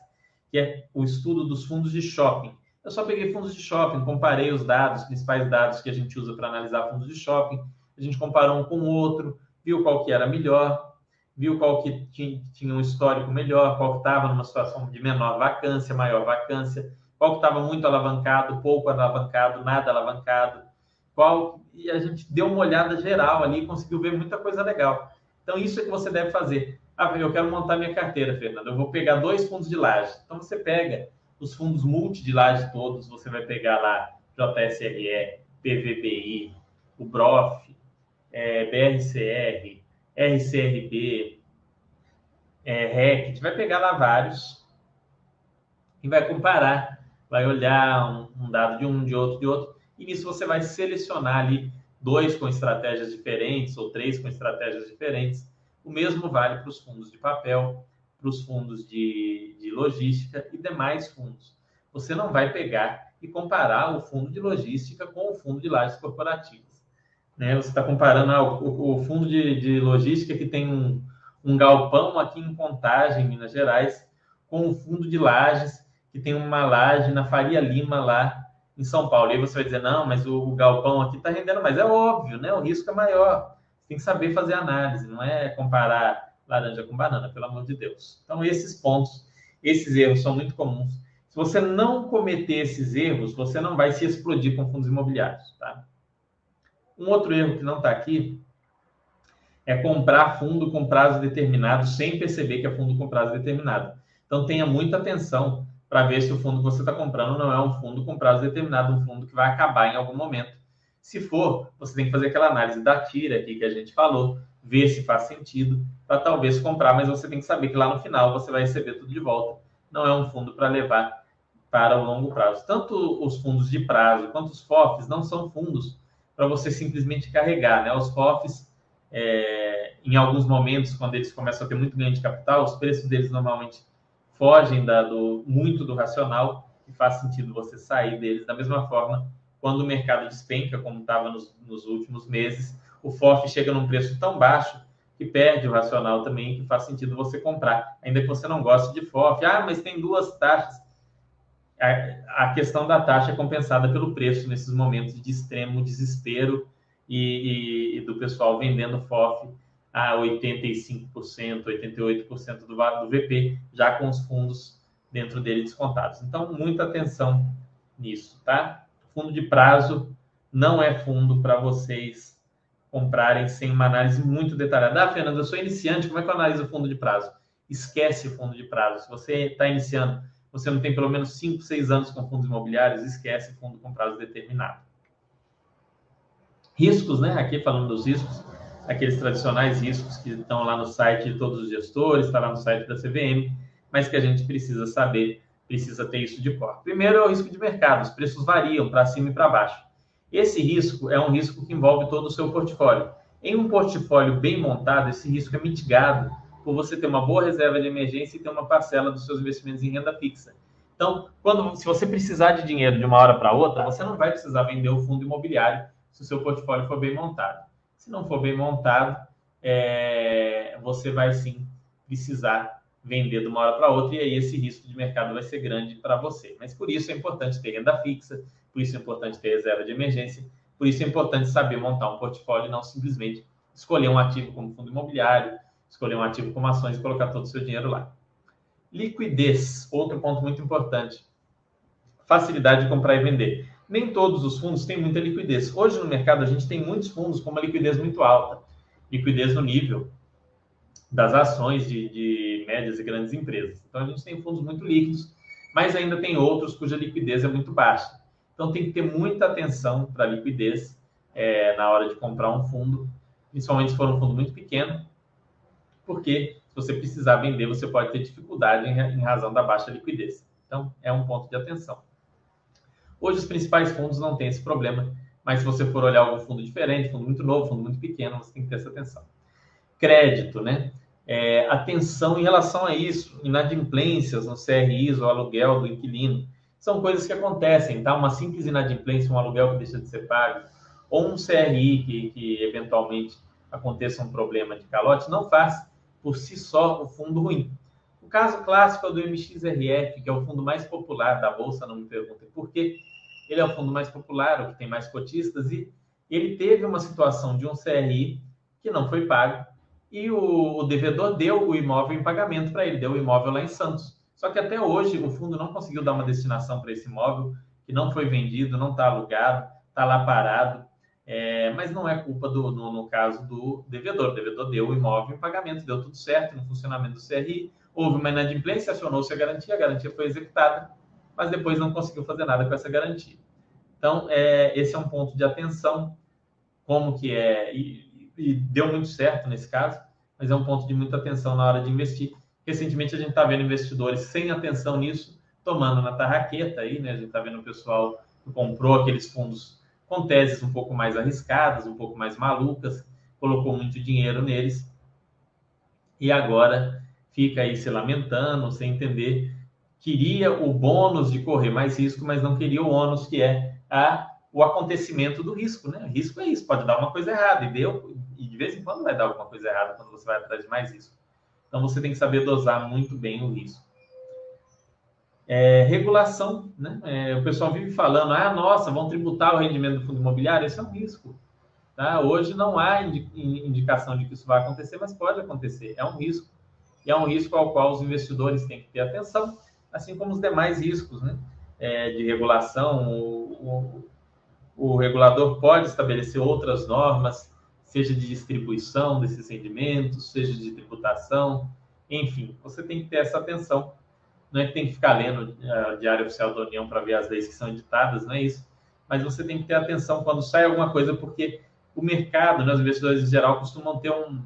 que é o estudo dos fundos de shopping. Eu só peguei fundos de shopping, comparei os dados, os principais dados que a gente usa para analisar fundos de shopping. A gente comparou um com o outro, viu qual que era melhor, viu qual que tinha, um histórico melhor, qual que estava numa situação de menor vacância, maior vacância, qual que estava muito alavancado, pouco alavancado, nada alavancado, qual e a gente deu uma olhada geral ali e conseguiu ver muita coisa legal. Então, isso é que você deve fazer. Ah, eu quero montar minha carteira, Fernando. Eu vou pegar dois fundos de laje. Então, você pega os fundos multi de laje todos, você vai pegar lá JSRE, PVBI, o BROF, é, BRCR, RCRB, é, RECT, vai pegar lá vários e vai comparar, vai olhar um, um dado de um, de outro, de outro, e nisso você vai selecionar ali dois com estratégias diferentes ou três com estratégias diferentes. O mesmo vale para os fundos de papel, para os fundos de, de logística e demais fundos. Você não vai pegar e comparar o fundo de logística com o fundo de lajes corporativas. Né? Você está comparando ah, o, o, fundo de, de, logística que tem um, um galpão aqui em Contagem, Minas Gerais, com o fundo de lajes que tem uma laje na Faria Lima lá em São Paulo. E aí você vai dizer, não, mas o, o galpão aqui está rendendo mais. É óbvio, né? O risco é maior. Tem que saber fazer análise, não é comparar laranja com banana, pelo amor de Deus. Então, esses pontos, esses erros são muito comuns. Se você não cometer esses erros, você não vai se explodir com fundos imobiliários, tá? Um outro erro que não está aqui é comprar fundo com prazo determinado sem perceber que é fundo com prazo determinado. Então, tenha muita atenção para ver se o fundo que você está comprando não é um fundo com prazo determinado, um fundo que vai acabar em algum momento. Se for, você tem que fazer aquela análise da tira aqui que a gente falou, ver se faz sentido, para talvez comprar, mas você tem que saber que lá no final você vai receber tudo de volta. Não é um fundo para levar para o longo prazo. Tanto os fundos de prazo quanto os FOFs não são fundos para você simplesmente carregar. Né? Os FOFs, é, em alguns momentos, quando eles começam a ter muito ganho de capital, os preços deles normalmente fogem da, do, muito do racional e faz sentido você sair deles. Da mesma forma, quando o mercado despenca, como estava nos, nos, últimos meses, o FOF chega num preço tão baixo que perde o racional também, que faz sentido você comprar, ainda que você não goste de FOF. Ah, mas tem duas taxas. A, a questão da taxa é compensada pelo preço nesses momentos de extremo desespero e, e, e do pessoal vendendo FOF a 85%, 88% do, do VP, já com os fundos dentro dele descontados. Então, muita atenção nisso, tá? Fundo de prazo não é fundo para vocês comprarem sem uma análise muito detalhada. Ah, Fernando, eu sou iniciante, como é que eu analiso o fundo de prazo? Esquece o fundo de prazo. Se você está iniciando, você não tem pelo menos 5, 6 anos com fundos imobiliários, esquece fundo com prazo determinado. Riscos, né? Aqui falando dos riscos, aqueles tradicionais riscos que estão lá no site de todos os gestores, está lá no site da CVM, mas que a gente precisa saber, precisa ter isso de cor. Primeiro é o risco de mercado, os preços variam para cima e para baixo. Esse risco é um risco que envolve todo o seu portfólio. Em um portfólio bem montado, esse risco é mitigado por você ter uma boa reserva de emergência e ter uma parcela dos seus investimentos em renda fixa. Então, quando, se você precisar de dinheiro de uma hora para outra, você não vai precisar vender o fundo imobiliário se o seu portfólio for bem montado. Se não for bem montado, é, você vai sim precisar vender de uma hora para outra e aí esse risco de mercado vai ser grande para você. Mas por isso é importante ter renda fixa, por isso é importante ter reserva de emergência, por isso é importante saber montar um portfólio e não simplesmente escolher um ativo como fundo imobiliário, escolher um ativo como ações e colocar todo o seu dinheiro lá. Liquidez, outro ponto muito importante. Facilidade de comprar e vender. Nem todos os fundos têm muita liquidez. Hoje no mercado a gente tem muitos fundos com uma liquidez muito alta. Liquidez no nível das ações de, de médias e grandes empresas. Então a gente tem fundos muito líquidos, mas ainda tem outros cuja liquidez é muito baixa. Então tem que ter muita atenção para a liquidez é, na hora de comprar um fundo, principalmente se for um fundo muito pequeno, porque se você precisar vender, você pode ter dificuldade em, em razão da baixa liquidez. Então, é um ponto de atenção. Hoje, os principais fundos não têm esse problema, mas se você for olhar algum fundo diferente, fundo muito novo, fundo muito pequeno, você tem que ter essa atenção. Crédito, né? É, atenção em relação a isso, inadimplências no CRIs ou aluguel do inquilino. São coisas que acontecem, tá? Uma simples inadimplência, um aluguel que deixa de ser pago, ou um CRI que, que eventualmente aconteça um problema de calote, não faz por si só o fundo ruim. O caso clássico é o do MXRF, que é o fundo mais popular da Bolsa, não me perguntem por quê. Ele é o fundo mais popular, o que tem mais cotistas, e ele teve uma situação de um CRI que não foi pago, e o, o devedor deu o imóvel em pagamento para ele, deu o imóvel lá em Santos. Só que até hoje o fundo não conseguiu dar uma destinação para esse imóvel, que não foi vendido, não está alugado, está lá parado. É, mas não é culpa do, no, no, caso do devedor. O devedor deu o imóvel em pagamento, deu tudo certo no funcionamento do CRI, houve uma inadimplência, acionou-se a garantia, a garantia foi executada, mas depois não conseguiu fazer nada com essa garantia. Então, é, esse é um ponto de atenção, como que é, e, e deu muito certo nesse caso, mas é um ponto de muita atenção na hora de investir. Recentemente a gente está vendo investidores sem atenção nisso, tomando na tarraqueta aí, né? A gente está vendo o pessoal que comprou aqueles fundos com teses um pouco mais arriscadas, um pouco mais malucas, colocou muito dinheiro neles e agora fica aí se lamentando, sem entender. Queria o bônus de correr mais risco, mas não queria o ônus que é a, o acontecimento do risco, né? Risco é isso, pode dar uma coisa errada e deu, e de vez em quando vai dar alguma coisa errada quando você vai atrás de mais risco. Então você tem que saber dosar muito bem o risco. É, regulação, né? É, o pessoal vive falando, ah, nossa, vão tributar o rendimento do fundo imobiliário, esse é um risco. Tá? Hoje não há indicação de que isso vai acontecer, mas pode acontecer, é um risco. E é um risco ao qual os investidores têm que ter atenção, assim como os demais riscos né? É, de regulação. O, o, o regulador pode estabelecer outras normas, seja de distribuição desses rendimentos, seja de tributação, enfim, você tem que ter essa atenção não é que tem que ficar lendo uh, o Diário Oficial da União para ver as leis que são editadas, não é isso. Mas você tem que ter atenção quando sai alguma coisa, porque o mercado, né, os investidores em geral, costumam ter um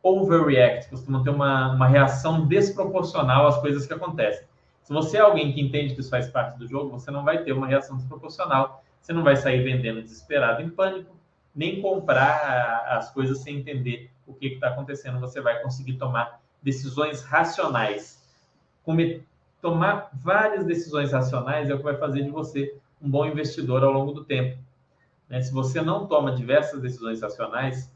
overreact, costumam ter uma, uma reação desproporcional às coisas que acontecem. Se você é alguém que entende que isso faz parte do jogo, você não vai ter uma reação desproporcional, você não vai sair vendendo desesperado em pânico, nem comprar as coisas sem entender o que está acontecendo. Você vai conseguir tomar decisões racionais, tomar várias decisões racionais é o que vai fazer de você um bom investidor ao longo do tempo. Né? Se você não toma diversas decisões racionais,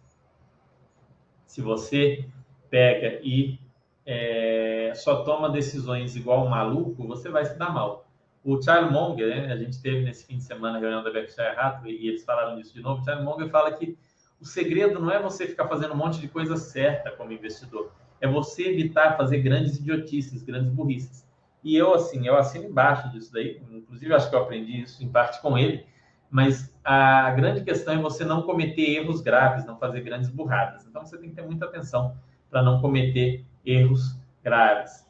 se você pega e é, só toma decisões igual um maluco, você vai se dar mal. O Charles Munger, né, a gente teve nesse fim de semana a reunião da Berkshire Hathaway e eles falaram disso de novo. O Charles Munger fala que o segredo não é você ficar fazendo um monte de coisa certa como investidor, é você evitar fazer grandes idiotices, grandes burrices. E eu, assim, eu assino embaixo disso daí. Inclusive, acho que eu aprendi isso em parte com ele. Mas a grande questão é você não cometer erros graves, não fazer grandes burradas. Então, você tem que ter muita atenção para não cometer erros graves.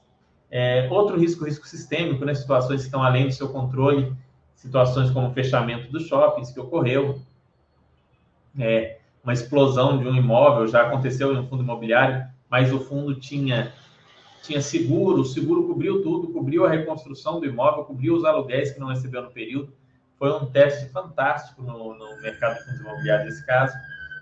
É, outro risco, risco sistêmico, né? situações que estão além do seu controle, situações como o fechamento dos shoppings que ocorreu, é, uma explosão de um imóvel, já aconteceu em um fundo imobiliário, mas o fundo tinha tinha seguro, o seguro cobriu tudo, cobriu a reconstrução do imóvel, cobriu os aluguéis que não recebeu no período. Foi um teste fantástico no, no mercado de fundos imobiliários nesse caso.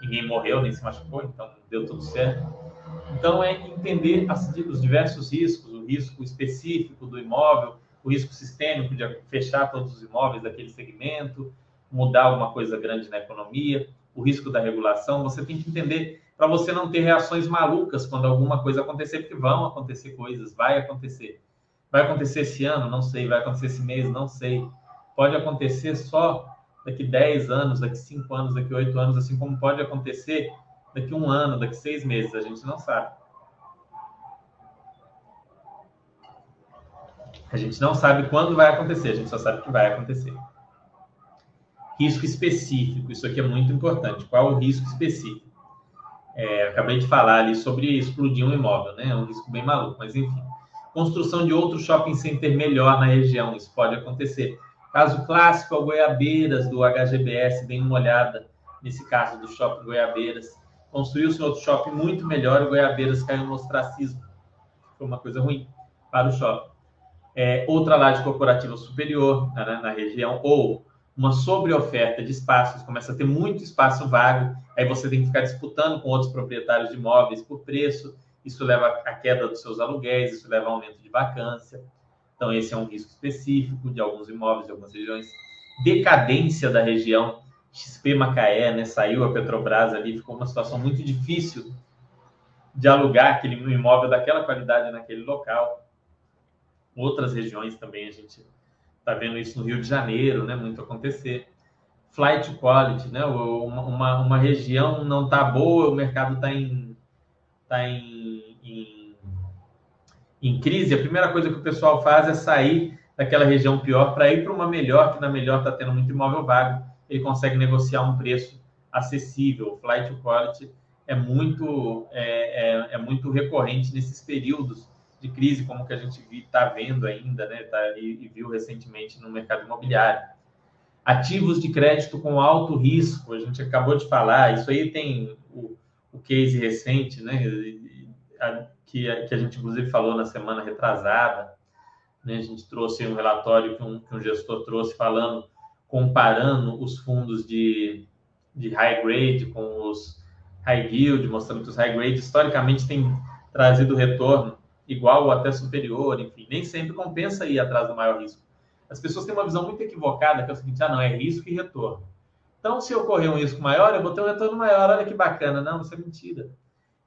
Ninguém morreu, nem se machucou, então deu tudo certo. Então, é entender os diversos riscos, o risco específico do imóvel, o risco sistêmico de fechar todos os imóveis daquele segmento, mudar alguma coisa grande na economia, o risco da regulação. Você tem que entender para você não ter reações malucas quando alguma coisa acontecer, porque vão acontecer coisas, vai acontecer. Vai acontecer esse ano? Não sei. Vai acontecer esse mês? Não sei. Pode acontecer só daqui 10 anos, daqui 5 anos, daqui 8 anos, assim como pode acontecer daqui um ano, daqui seis meses, a gente não sabe. A gente não sabe quando vai acontecer, a gente só sabe que vai acontecer. Risco específico, isso aqui é muito importante. Qual o risco específico? É, acabei de falar ali sobre explodir um imóvel, né? É um risco bem maluco, mas enfim. Construção de outro shopping center melhor na região, isso pode acontecer. Caso clássico, a Goiabeiras do HGBS, dê uma olhada nesse caso do shopping Goiabeiras. Construiu-se outro shopping muito melhor, o Goiabeiras caiu no ostracismo. Foi uma coisa ruim para o shopping. É, outra laje corporativa superior né, na região, ou uma sobreoferta de espaços, começa a ter muito espaço vago, aí você tem que ficar disputando com outros proprietários de imóveis por preço, isso leva à queda dos seus aluguéis, isso leva a aumento de vacância. Então, esse é um risco específico de alguns imóveis, de algumas regiões. Decadência da região, XP Macaé, né? Saiu a Petrobras ali, ficou uma situação muito difícil de alugar aquele imóvel daquela qualidade naquele local. Outras regiões também a gente está vendo isso no Rio de Janeiro, né? Muito acontecer. Flight quality, né? Uma, uma, uma região não está boa, o mercado está em, tá em, em, em crise. A primeira coisa que o pessoal faz é sair daquela região pior para ir para uma melhor, que na melhor está tendo muito imóvel vago ele consegue negociar um preço acessível. O flight to quality é muito, é, é, é, muito recorrente nesses períodos de crise, como que a gente está vendo ainda, né? Tá, e, e viu recentemente no mercado imobiliário. Ativos de crédito com alto risco, a gente acabou de falar, isso aí tem o, o case recente, né? Que, que a gente inclusive falou na semana retrasada, né? A gente trouxe um relatório que um, que um gestor trouxe falando comparando os fundos de, de high grade com os high yield, mostrando que os high grade historicamente têm trazido retorno igual ou até superior, enfim, nem sempre compensa ir atrás do maior risco. As pessoas têm uma visão muito equivocada, que é o seguinte, ah, não, é risco e retorno. Então, se ocorrer um risco maior, eu vou ter um retorno maior, olha que bacana. Não, isso é mentira.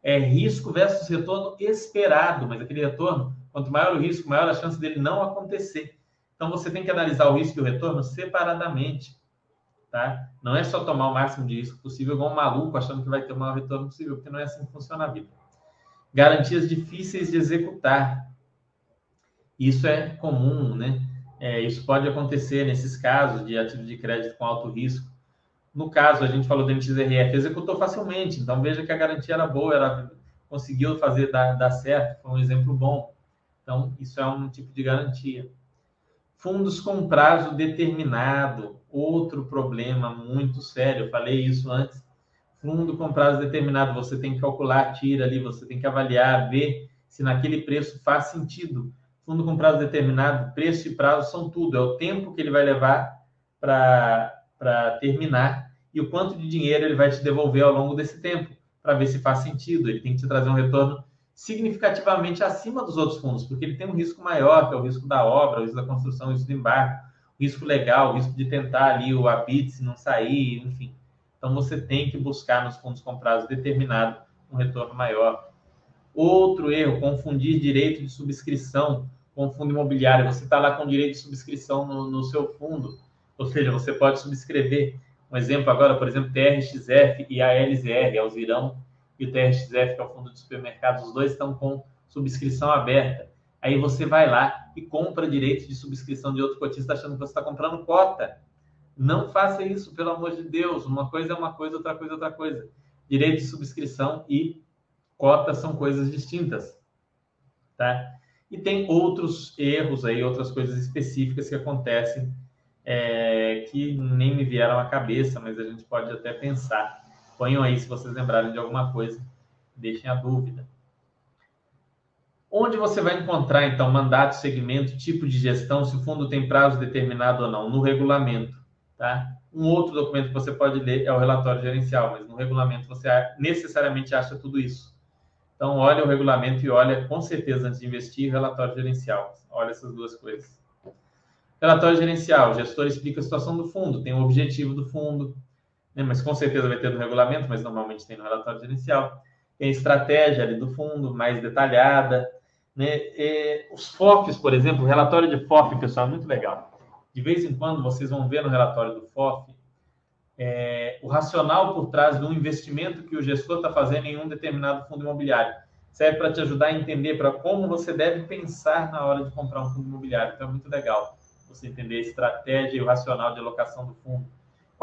É risco versus retorno esperado, mas aquele retorno, quanto maior o risco, maior a chance dele não acontecer. Então você tem que analisar o risco e o retorno separadamente. Tá? Não é só tomar o máximo de risco possível, igual um maluco achando que vai ter o maior retorno possível, porque não é assim que funciona a vida. Garantias difíceis de executar. Isso é comum, né? É, isso pode acontecer nesses casos de ativo de crédito com alto risco. No caso, a gente falou do MXRF, executou facilmente, então veja que a garantia era boa, era, conseguiu fazer dar, dar certo, foi um exemplo bom. Então, isso é um tipo de garantia. Fundos com prazo determinado, outro problema muito sério, eu falei isso antes. Fundo com prazo determinado, você tem que calcular, tira ali, você tem que avaliar, ver se naquele preço faz sentido. Fundo com prazo determinado, preço e prazo são tudo, é o tempo que ele vai levar para terminar e o quanto de dinheiro ele vai te devolver ao longo desse tempo, para ver se faz sentido. Ele tem que te trazer um retorno significativamente acima dos outros fundos, porque ele tem um risco maior, que é o risco da obra, o risco da construção, o risco do embarque, o risco legal, o risco de tentar ali o habit se não sair, enfim. Então você tem que buscar nos fundos comprados determinado um retorno maior. Outro erro, confundir direito de subscrição com fundo imobiliário. Você está lá com direito de subscrição no, no seu fundo, ou seja, você pode subscrever. Um exemplo agora, por exemplo, TRXF e a LZR, Alzirão e o TRXF, que é o fundo de supermercados, os dois estão com subscrição aberta. Aí você vai lá e compra direito de subscrição de outro cotista achando que você está comprando cota. Não faça isso, pelo amor de Deus. Uma coisa é uma coisa, outra coisa é outra coisa. Direito de subscrição e cota são coisas distintas. Tá? E tem outros erros aí, outras coisas específicas que acontecem é, que nem me vieram à cabeça, mas a gente pode até pensar. Ponham aí se vocês lembrarem de alguma coisa, deixem a dúvida. Onde você vai encontrar, então, mandato, segmento, tipo de gestão, se o fundo tem prazo determinado ou não? No regulamento, tá? Um outro documento que você pode ler é o relatório gerencial, mas no regulamento você necessariamente acha tudo isso. Então, olha o regulamento e olha, com certeza, antes de investir, relatório gerencial. Olha essas duas coisas. Relatório gerencial, o gestor explica a situação do fundo, tem o objetivo do fundo, né? mas com certeza vai ter no regulamento, mas normalmente tem no relatório gerencial. Tem a estratégia ali do fundo, mais detalhada. Né? E os FOFs, por exemplo, o relatório de FOF, pessoal, é muito legal. De vez em quando vocês vão ver no relatório do FOF é, o racional por trás de um investimento que o gestor está fazendo em um determinado fundo imobiliário. Serve para te ajudar a entender para como você deve pensar na hora de comprar um fundo imobiliário. Então é muito legal você entender a estratégia e o racional de alocação do fundo.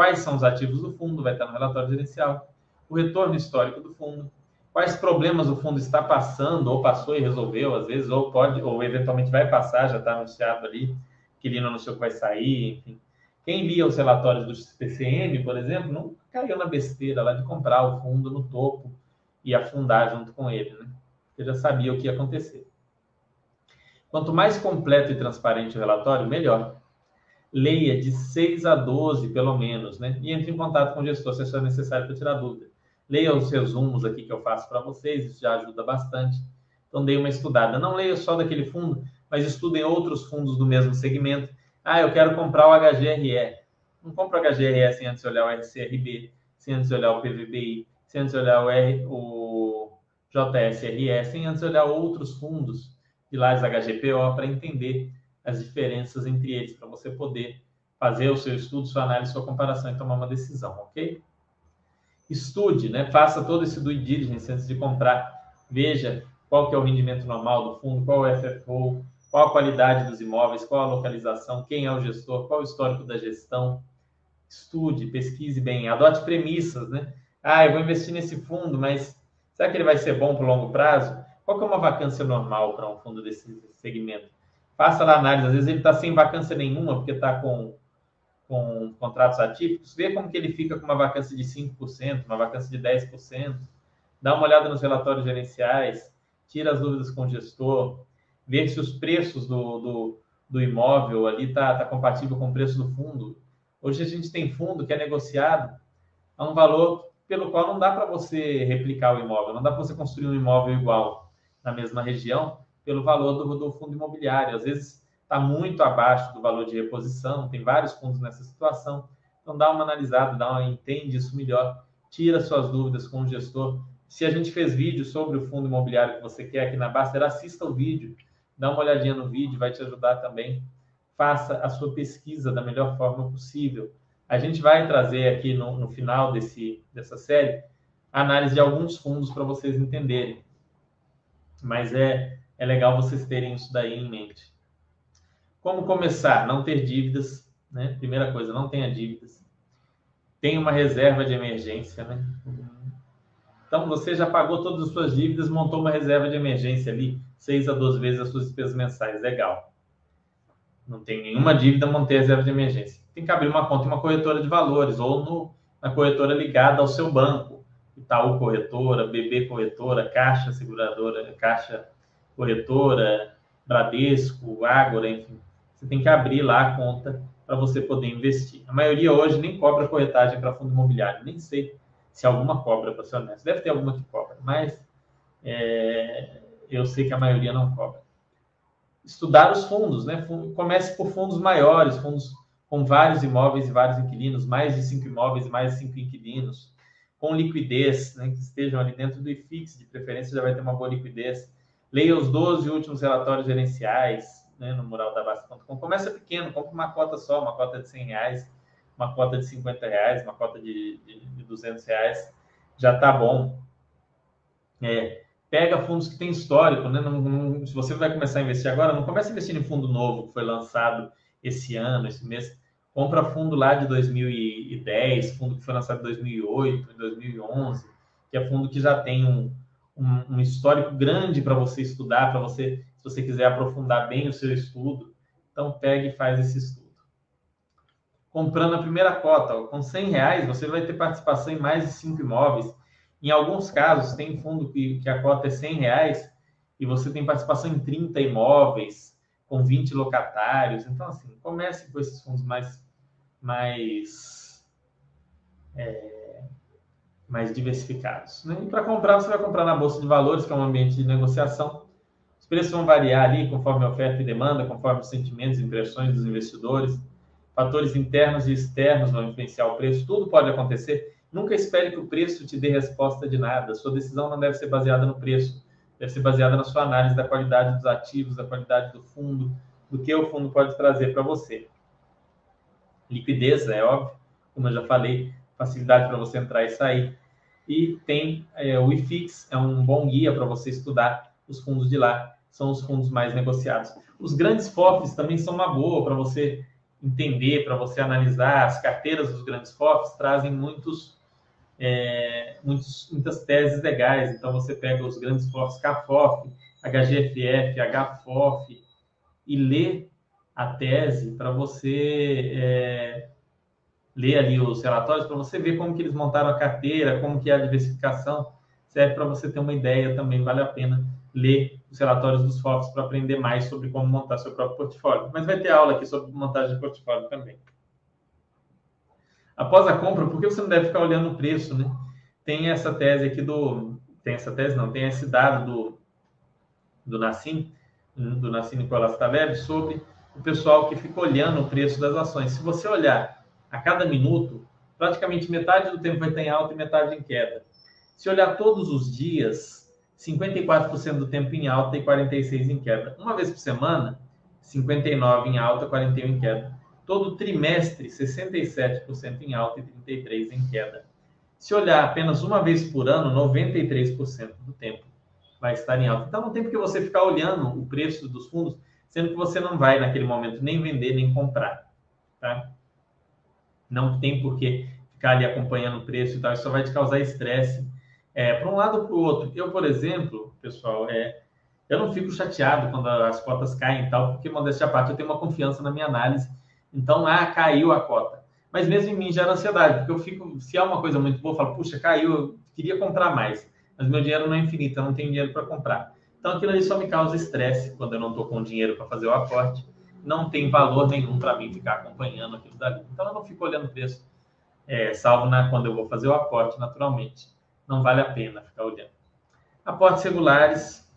Quais são os ativos do fundo? Vai estar no relatório gerencial. O retorno histórico do fundo. Quais problemas o fundo está passando, ou passou e resolveu, às vezes, ou pode, ou eventualmente vai passar, já está anunciado ali, que ele não anunciou que vai sair, enfim. Quem lia os relatórios do TCM, por exemplo, não caiu na besteira lá de comprar o fundo no topo e afundar junto com ele, né? Porque já sabia o que ia acontecer. Quanto mais completo e transparente o relatório, melhor. Leia de 6 a 12, pelo menos, né? E entre em contato com o gestor se for necessário para tirar dúvida. Leia os resumos aqui que eu faço para vocês, isso já ajuda bastante. Então, dê uma estudada. Não leia só daquele fundo, mas estudem outros fundos do mesmo segmento. Ah, eu quero comprar o HGRE. Não compra o HGRE sem antes olhar o RCRB, sem antes olhar o PVBI, sem antes olhar o, R, o JSRE, sem antes olhar outros fundos pilares HGPO para entender as diferenças entre eles, para você poder fazer o seu estudo, sua análise, sua comparação e tomar uma decisão, ok? Estude, né? Faça todo esse due diligence antes de comprar. Veja qual que é o rendimento normal do fundo, qual é o FFO, qual a qualidade dos imóveis, qual a localização, quem é o gestor, qual o histórico da gestão. Estude, pesquise bem, adote premissas, né? Ah, eu vou investir nesse fundo, mas será que ele vai ser bom para o longo prazo? Qual que é uma vacância normal para um fundo desse segmento? Faça lá a análise. Às vezes ele está sem vacância nenhuma, porque está com, com contratos atípicos. Vê como que ele fica com uma vacância de 5%, uma vacância de 10%. Dá uma olhada nos relatórios gerenciais. Tira as dúvidas com o gestor. Vê se os preços do, do, do imóvel ali está tá compatível com o preço do fundo. Hoje a gente tem fundo que é negociado a um valor pelo qual não dá para você replicar o imóvel, não dá para você construir um imóvel igual na mesma região pelo valor do, do fundo imobiliário. Às vezes está muito abaixo do valor de reposição, tem vários fundos nessa situação. Então dá uma analisada, dá uma, entende isso melhor, tira suas dúvidas com o gestor. Se a gente fez vídeo sobre o fundo imobiliário que você quer aqui na Baster, assista o vídeo, dá uma olhadinha no vídeo, vai te ajudar também. Faça a sua pesquisa da melhor forma possível. A gente vai trazer aqui no, no final desse, dessa série análise de alguns fundos para vocês entenderem. Mas é, é legal vocês terem isso daí em mente. Como começar? Não ter dívidas, né? Primeira coisa, não tenha dívidas. Tenha uma reserva de emergência, né? Então, você já pagou todas as suas dívidas, montou uma reserva de emergência ali, 6 a 12 vezes as suas despesas mensais. Legal. Não tem nenhuma dívida, montei a reserva de emergência. Tem que abrir uma conta em uma corretora de valores ou no, na corretora ligada ao seu banco. Itaú Corretora, BB Corretora, Caixa Seguradora, Caixa Corretora, Bradesco, Ágora, enfim. Você tem que abrir lá a conta para você poder investir. A maioria hoje nem cobra corretagem para fundo imobiliário, nem sei se alguma cobra, para ser honesto. Deve ter alguma que cobra, mas é, eu sei que a maioria não cobra. Estudar os fundos, né? Comece por fundos maiores, fundos com vários imóveis e vários inquilinos, mais de cinco imóveis e mais de cinco inquilinos com liquidez, né, que estejam ali dentro do IFIX, de preferência já vai ter uma boa liquidez. Leia os 12 últimos relatórios gerenciais né, no mural da Basta.com. Começa pequeno, compra uma cota só, uma cota de 100 reais, uma cota de 50 reais, uma cota de, de, de 200 reais, já está bom. É, pega fundos que têm histórico, né? Não, não, se você vai começar a investir agora, não comece a investir em fundo novo que foi lançado esse ano, esse mês compra fundo lá de 2010, fundo que foi lançado em 2008, em 2011, que é fundo que já tem um, um, um histórico grande para você estudar, para você, se você quiser aprofundar bem o seu estudo, então pegue e faz esse estudo. Comprando a primeira cota, ó, com 100 reais, você vai ter participação em mais de cinco imóveis. Em alguns casos, tem fundo que, que a cota é 100 reais e você tem participação em 30 imóveis, com 20 locatários. Então, assim, comece com esses fundos mais, mais, é, mais diversificados. Né? E para comprar, você vai comprar na Bolsa de Valores, que é um ambiente de negociação. Os preços vão variar ali conforme a oferta e demanda, conforme os sentimentos e impressões dos investidores. Fatores internos e externos vão influenciar o preço. Tudo pode acontecer. Nunca espere que o preço te dê resposta de nada. Sua decisão não deve ser baseada no preço deve ser baseada na sua análise da qualidade dos ativos, da qualidade do fundo, do que o fundo pode trazer para você. Liquidez, é óbvio, como eu já falei, facilidade para você entrar e sair. E tem é, o IFIX, é um bom guia para você estudar os fundos de lá, são os fundos mais negociados. Os grandes FOFs também são uma boa para você entender, para você analisar. As carteiras dos grandes FOFs trazem muitos é, muitos, muitas teses legais. Então, você pega os grandes FOFs, KFOF, HGFF, HFOF, e lê a tese para você é, ler ali os relatórios, para você ver como que eles montaram a carteira, como que é a diversificação. Serve para você ter uma ideia também, vale a pena ler os relatórios dos FOFs para aprender mais sobre como montar seu próprio portfólio. Mas vai ter aula aqui sobre montagem de portfólio também. Após a compra, por que você não deve ficar olhando o preço, né? Tem essa tese aqui do... Tem essa tese, não. Tem esse dado do, do Nassim, do Nassim Nicolás Taleb, sobre o pessoal que fica olhando o preço das ações. Se você olhar a cada minuto, praticamente metade do tempo vai estar em alta e metade em queda. Se olhar todos os dias, 54% do tempo em alta e 46% em queda. Uma vez por semana, 59% em alta, 41% em queda. Todo trimestre, 67% em alta e 33% em queda. Se olhar apenas uma vez por ano, 93% do tempo vai estar em alta. Então, não tem porque você ficar olhando o preço dos fundos, sendo que você não vai, naquele momento, nem vender, nem comprar. Tá? Não tem por que ficar ali acompanhando o preço e tal, isso só vai te causar estresse. É, para um lado ou para o outro. Eu, por exemplo, pessoal, é, eu não fico chateado quando as cotas caem e tal, porque, modéstia à parte, eu tenho uma confiança na minha análise então, ah, caiu a cota. Mas mesmo em mim gera ansiedade, porque eu fico, se é uma coisa muito boa, eu falo, puxa, caiu, eu queria comprar mais, mas meu dinheiro não é infinito, eu não tenho dinheiro para comprar. Então, aquilo ali só me causa estresse quando eu não estou com dinheiro para fazer o aporte. Não tem valor nenhum para mim ficar acompanhando aquilo dali. Então, eu não fico olhando o preço, é, salvo na, quando eu vou fazer o aporte, naturalmente. Não vale a pena ficar olhando. Aportes regulares,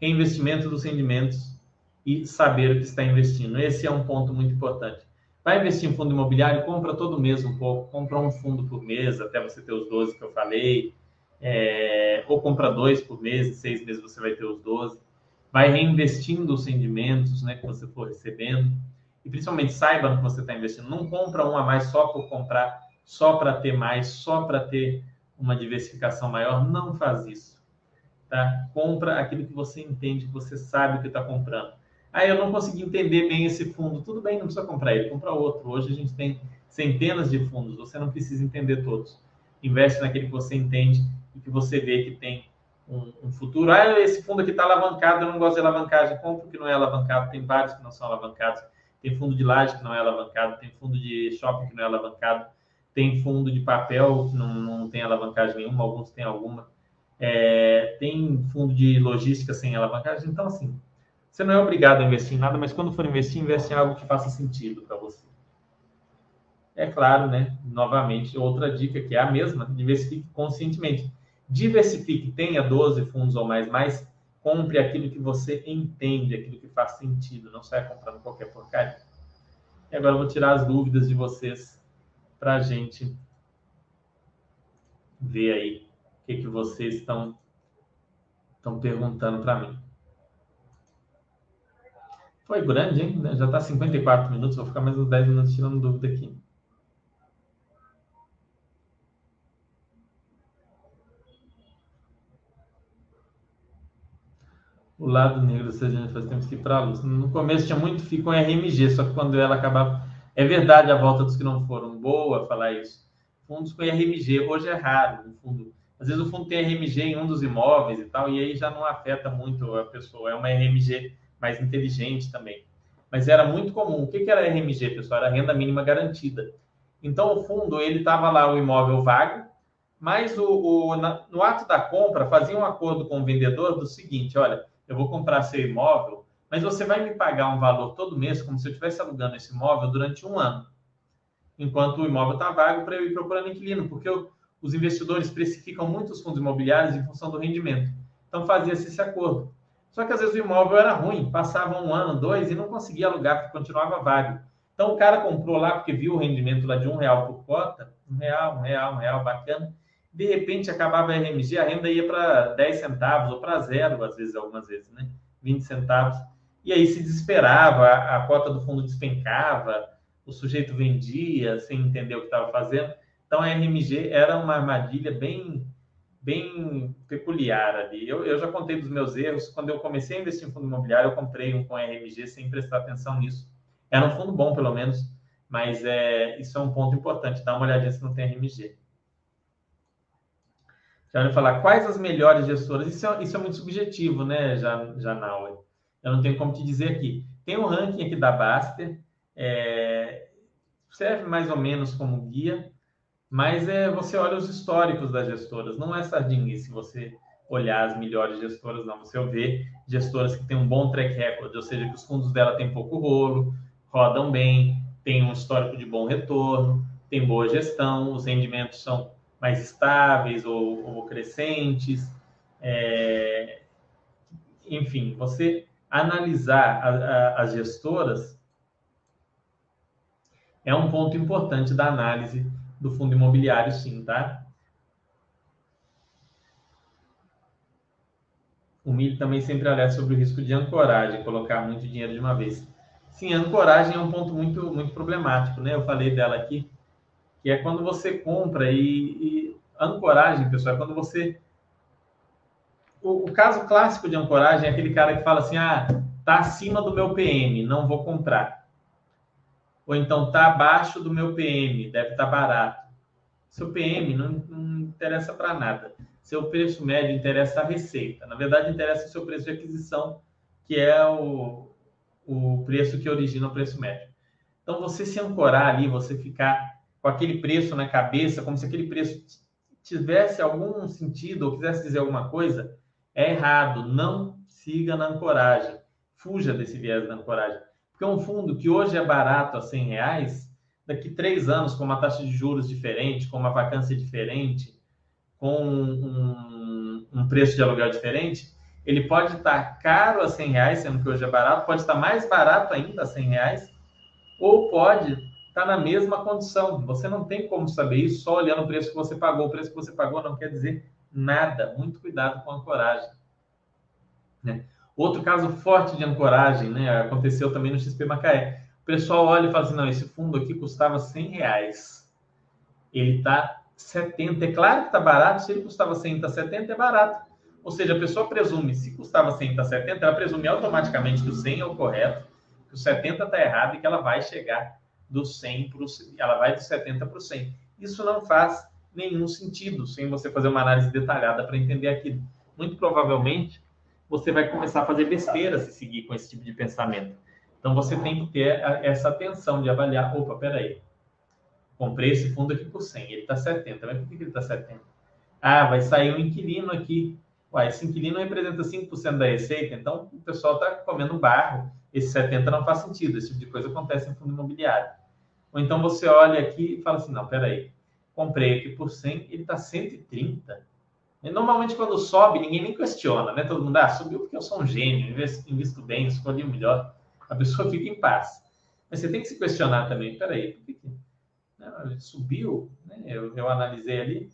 reinvestimento dos rendimentos e saber o que está investindo. Esse é um ponto muito importante. Vai investir em fundo imobiliário? Compra todo mês um pouco. Compra um fundo por mês, até você ter os 12 que eu falei. É, ou compra dois por mês, em seis meses você vai ter os 12. Vai reinvestindo os rendimentos né, que você for recebendo. E principalmente saiba no que você está investindo. Não compra um a mais só por comprar, só para ter mais, só para ter uma diversificação maior. Não faz isso. Tá? Compra aquilo que você entende, que você sabe o que está comprando. Aí eu não consegui entender bem esse fundo. Tudo bem, não precisa comprar ele, compra outro. Hoje a gente tem centenas de fundos, você não precisa entender todos. Investe naquele que você entende e que você vê que tem um, um futuro. Ah, esse fundo aqui está alavancado, eu não gosto de alavancagem. Compra que não é alavancado, tem vários que não são alavancados. Tem fundo de laje que não é alavancado, tem fundo de shopping que não é alavancado, tem fundo de papel que não, não tem alavancagem nenhuma, alguns têm alguma. É, tem fundo de logística sem alavancagem. Então, assim, você não é obrigado a investir em nada, mas quando for investir, investe em algo que faça sentido para você. É claro, né? Novamente, outra dica que é a mesma: diversifique conscientemente. Diversifique, tenha 12 fundos ou mais, mas compre aquilo que você entende, aquilo que faz sentido. Não saia comprando qualquer porcaria. E agora eu vou tirar as dúvidas de vocês para a gente ver aí o que, que vocês estão, estão perguntando para mim. Foi grande, hein? Já está 54 minutos, vou ficar mais uns 10 minutos tirando dúvida aqui. O lado negro se a gente faz tempo que ir para a luz. No começo tinha muito FII com RMG, só que quando ela acabava. É verdade a volta dos que não foram. Boa falar isso. Fundos com RMG, hoje é raro um fundo. Às vezes o fundo tem RMG em um dos imóveis e tal, e aí já não afeta muito a pessoa. É uma RMG mais inteligente também. Mas era muito comum. O que, que era RMG, pessoal? Era renda mínima garantida. Então, o fundo, ele estava lá o imóvel vago, mas o, o na, no ato da compra fazia um acordo com o vendedor do seguinte, olha, eu vou comprar seu imóvel, mas você vai me pagar um valor todo mês, como se eu estivesse alugando esse imóvel durante um ano, enquanto o imóvel está vago para eu ir procurando inquilino, porque eu, os investidores precificam muito os fundos imobiliários em função do rendimento. Então fazia-se esse acordo. Só que às vezes o imóvel era ruim, passava um ano, dois e não conseguia alugar, porque continuava vago. Então o cara comprou lá porque viu o rendimento lá de um real por cota, um real, um real, um real, bacana. De repente acabava a RMG, a renda ia para 10 centavos ou para zero, às vezes, algumas vezes, né? 20 centavos. E aí se desesperava, a, a cota do fundo despencava, o sujeito vendia sem entender o que estava fazendo. Então a RMG era uma armadilha bem bem peculiar ali. Eu, eu já contei dos meus erros. Quando eu comecei a investir em fundo imobiliário, eu comprei um com RMG sem prestar atenção nisso. Era um fundo bom, pelo menos, mas é, isso é um ponto importante. Dá uma olhadinha se não tem RMG. Já vai falar quais as melhores gestoras. Isso é, isso é muito subjetivo, né, Janauer? Eu não tenho como te dizer aqui. Tem um ranking aqui da Baster, é, serve mais ou menos como guia mas é, você olha os históricos das gestoras, não é sardinha se você olhar as melhores gestoras, não. Você vê gestoras que têm um bom track record, ou seja, que os fundos dela têm pouco rolo, rodam bem, têm um histórico de bom retorno, tem boa gestão, os rendimentos são mais estáveis ou, ou crescentes. É... Enfim, você analisar a, a, as gestoras é um ponto importante da análise do fundo imobiliário, sim, tá? O milho também sempre alerta sobre o risco de ancoragem, colocar muito dinheiro de uma vez. Sim, a ancoragem é um ponto muito, muito problemático, né? Eu falei dela aqui, que é quando você compra e, e ancoragem, pessoal, é quando você o, o, caso clássico de ancoragem é aquele cara que fala assim: ah, tá acima do meu PM, não vou comprar ou então está abaixo do meu PM, deve estar tá barato. Seu PM não, não interessa para nada. Seu preço médio interessa a receita. Na verdade, interessa o seu preço de aquisição, que é o, o preço que origina o preço médio. Então, você se ancorar ali, você ficar com aquele preço na cabeça, como se aquele preço tivesse algum sentido ou quisesse dizer alguma coisa, é errado. Não siga na ancoragem. Fuja desse viés da ancoragem. Porque um fundo que hoje é barato a 100 reais, daqui três anos, com uma taxa de juros diferente, com uma vacância diferente, com um, um preço de aluguel diferente, ele pode estar caro a 100 reais, sendo que hoje é barato, pode estar mais barato ainda a 100 reais, ou pode estar na mesma condição. Você não tem como saber isso só olhando o preço que você pagou. O preço que você pagou não quer dizer nada. Muito cuidado com a coragem. Né? Outro caso forte de ancoragem, né? Aconteceu também no XP Macaé. O pessoal olha e fala assim: não, esse fundo aqui custava 100 reais. Ele está 70. É claro que está barato. Se ele custava 100 está 70, é barato. Ou seja, a pessoa presume, se custava 100 está 70, ela presume automaticamente que o 100 é o correto, que o 70 está errado e que ela vai chegar do 100 para o ela vai do 70 para o 100. Isso não faz nenhum sentido sem você fazer uma análise detalhada para entender aquilo. Muito provavelmente você vai começar a fazer besteira se seguir com esse tipo de pensamento. Então você tem que ter essa atenção de avaliar, opa, peraí, comprei esse fundo aqui por 100, ele está 70, mas por que ele está 70? Ah, vai sair um inquilino aqui. Uai, esse inquilino representa 5% da receita, então o pessoal está comendo barro. Esse 70 não faz sentido, esse tipo de coisa acontece em fundo imobiliário. Ou então você olha aqui e fala assim, não, peraí, comprei aqui por 100, ele está 130. E normalmente, quando sobe, ninguém nem questiona, né? Todo mundo, ah, subiu porque eu sou um gênio, invisto bem, escolhi o melhor. A pessoa fica em paz. Mas você tem que se questionar também. Peraí, por que, né, subiu? Né? Eu, eu analisei ali.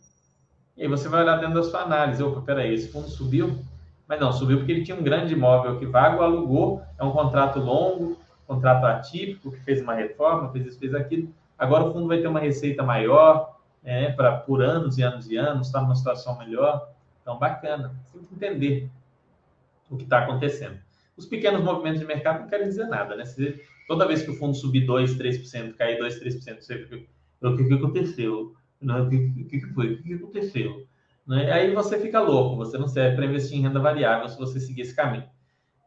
E aí você vai olhar dentro da sua análise. Opa, peraí, esse fundo subiu? Mas não, subiu porque ele tinha um grande imóvel que Vago alugou, é um contrato longo, contrato atípico, que fez uma reforma, fez isso, fez aquilo. Agora o fundo vai ter uma receita maior, é, para por anos e anos e anos, estar tá numa situação melhor. Então, bacana. Tem que entender o que está acontecendo. Os pequenos movimentos de mercado não querem dizer nada, né? Toda vez que o fundo subir 2, 3%, cair 2, 3%, você fica, o que, que aconteceu? O que, que, foi? O que, que aconteceu? Né? Aí você fica louco, você não serve para investir em renda variável se você seguir esse caminho.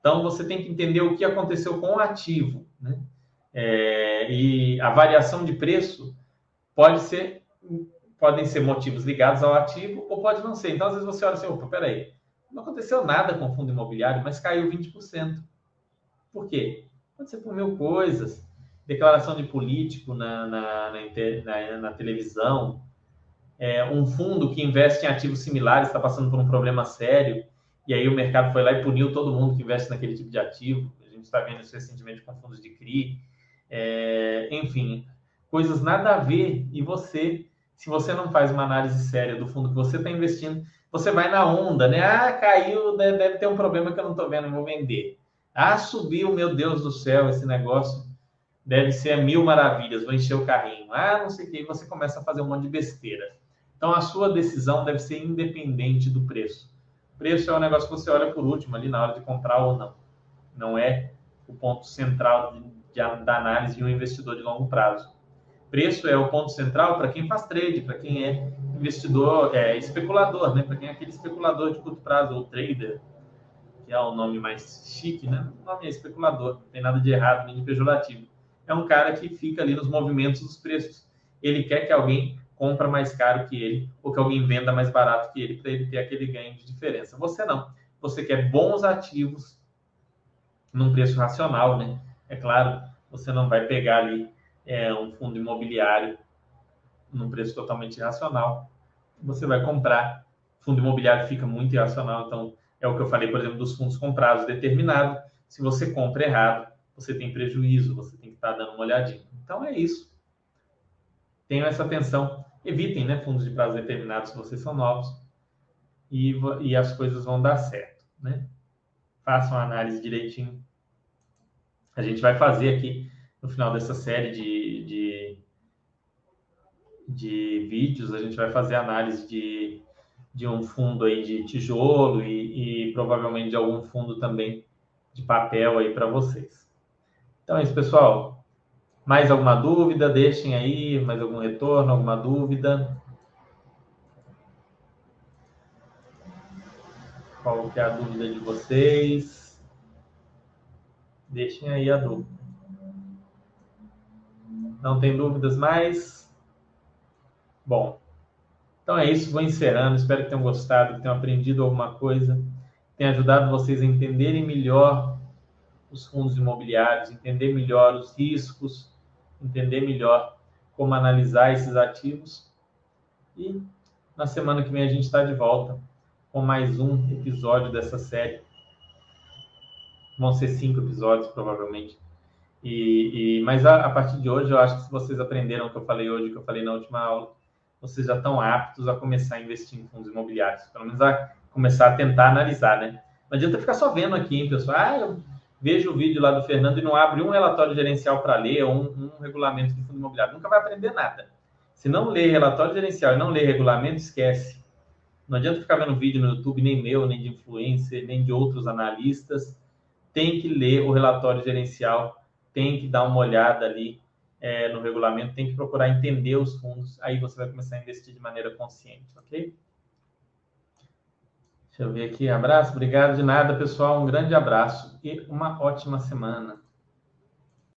Então, você tem que entender o que aconteceu com o ativo. Né? É, e a variação de preço pode ser podem ser motivos ligados ao ativo ou pode não ser. Então, às vezes você olha assim, opa, peraí, Não aconteceu nada com o fundo imobiliário, mas caiu 20%. Por quê? Pode ser por mil coisas. Declaração de político na, na, na, na televisão. É, um fundo que investe em ativos similares está passando por um problema sério. E aí o mercado foi lá e puniu todo mundo que investe naquele tipo de ativo. A gente está vendo isso recentemente com fundos de CRI. É, enfim, coisas nada a ver. E você, se você não faz uma análise séria do fundo que você está investindo, você vai na onda, né? Ah, caiu, deve ter um problema que eu não estou vendo, vou vender. Ah, subiu, meu Deus do céu, esse negócio deve ser mil maravilhas, vou encher o carrinho. Ah, não sei o que, você começa a fazer um monte de besteira. Então, a sua decisão deve ser independente do preço. Preço é um negócio que você olha por último ali na hora de comprar ou não. Não é o ponto central de, de, da análise de um investidor de longo prazo. Preço é o ponto central para quem faz trade, para quem é investidor, é, especulador, né? Para quem é aquele especulador de curto prazo ou trader, que é o nome mais chique, né? O nome é especulador, não tem nada de errado nem de pejorativo. É um cara que fica ali nos movimentos dos preços. Ele quer que alguém compra mais caro que ele ou que alguém venda mais barato que ele para ele ter aquele ganho de diferença. Você não. Você quer bons ativos num preço racional, né? É claro, você não vai pegar ali é, um fundo imobiliário num preço totalmente irracional você vai comprar. Fundo imobiliário fica muito irracional, então é o que eu falei, por exemplo, dos fundos com prazo determinado. Se você compra errado, você tem prejuízo, você tem que estar dando uma olhadinha. Então é isso. Tenham essa atenção. Evitem né, fundos de prazo determinado se vocês são novos e, e as coisas vão dar certo. Né? Façam a análise direitinho. A gente vai fazer aqui no final dessa série de, de de vídeos, a gente vai fazer análise de, de um fundo aí de tijolo e, e provavelmente de algum fundo também de papel aí para vocês. Então é isso, pessoal. Mais alguma dúvida? Deixem aí, mais algum retorno, alguma dúvida? Qual que é a dúvida de vocês? Deixem aí a dúvida. Não tem dúvidas mais? Bom, então é isso, vou encerrando. Espero que tenham gostado, que tenham aprendido alguma coisa, tenha ajudado vocês a entenderem melhor os fundos imobiliários, entender melhor os riscos, entender melhor como analisar esses ativos. E na semana que vem a gente está de volta com mais um episódio dessa série. Vão ser cinco episódios, provavelmente. E, e mas a, a, partir de hoje, eu acho que se vocês aprenderam o que eu falei hoje, o que eu falei na última aula, vocês já estão aptos a começar a investir em fundos imobiliários, pelo menos a começar a tentar analisar, né? Não adianta ficar só vendo aqui, hein, pessoal? Ah, eu vejo o vídeo lá do Fernando e não abre um relatório gerencial para ler ou um, um, regulamento de fundo imobiliário. Nunca vai aprender nada. Se não ler relatório gerencial e não ler regulamento, esquece. Não adianta ficar vendo vídeo no YouTube, nem meu, nem de influencer, nem de outros analistas. Tem que ler o relatório gerencial, tem que dar uma olhada ali é, no regulamento, tem que procurar entender os fundos, aí você vai começar a investir de maneira consciente, ok? Deixa eu ver aqui, abraço, obrigado de nada, pessoal, um grande abraço e uma ótima semana.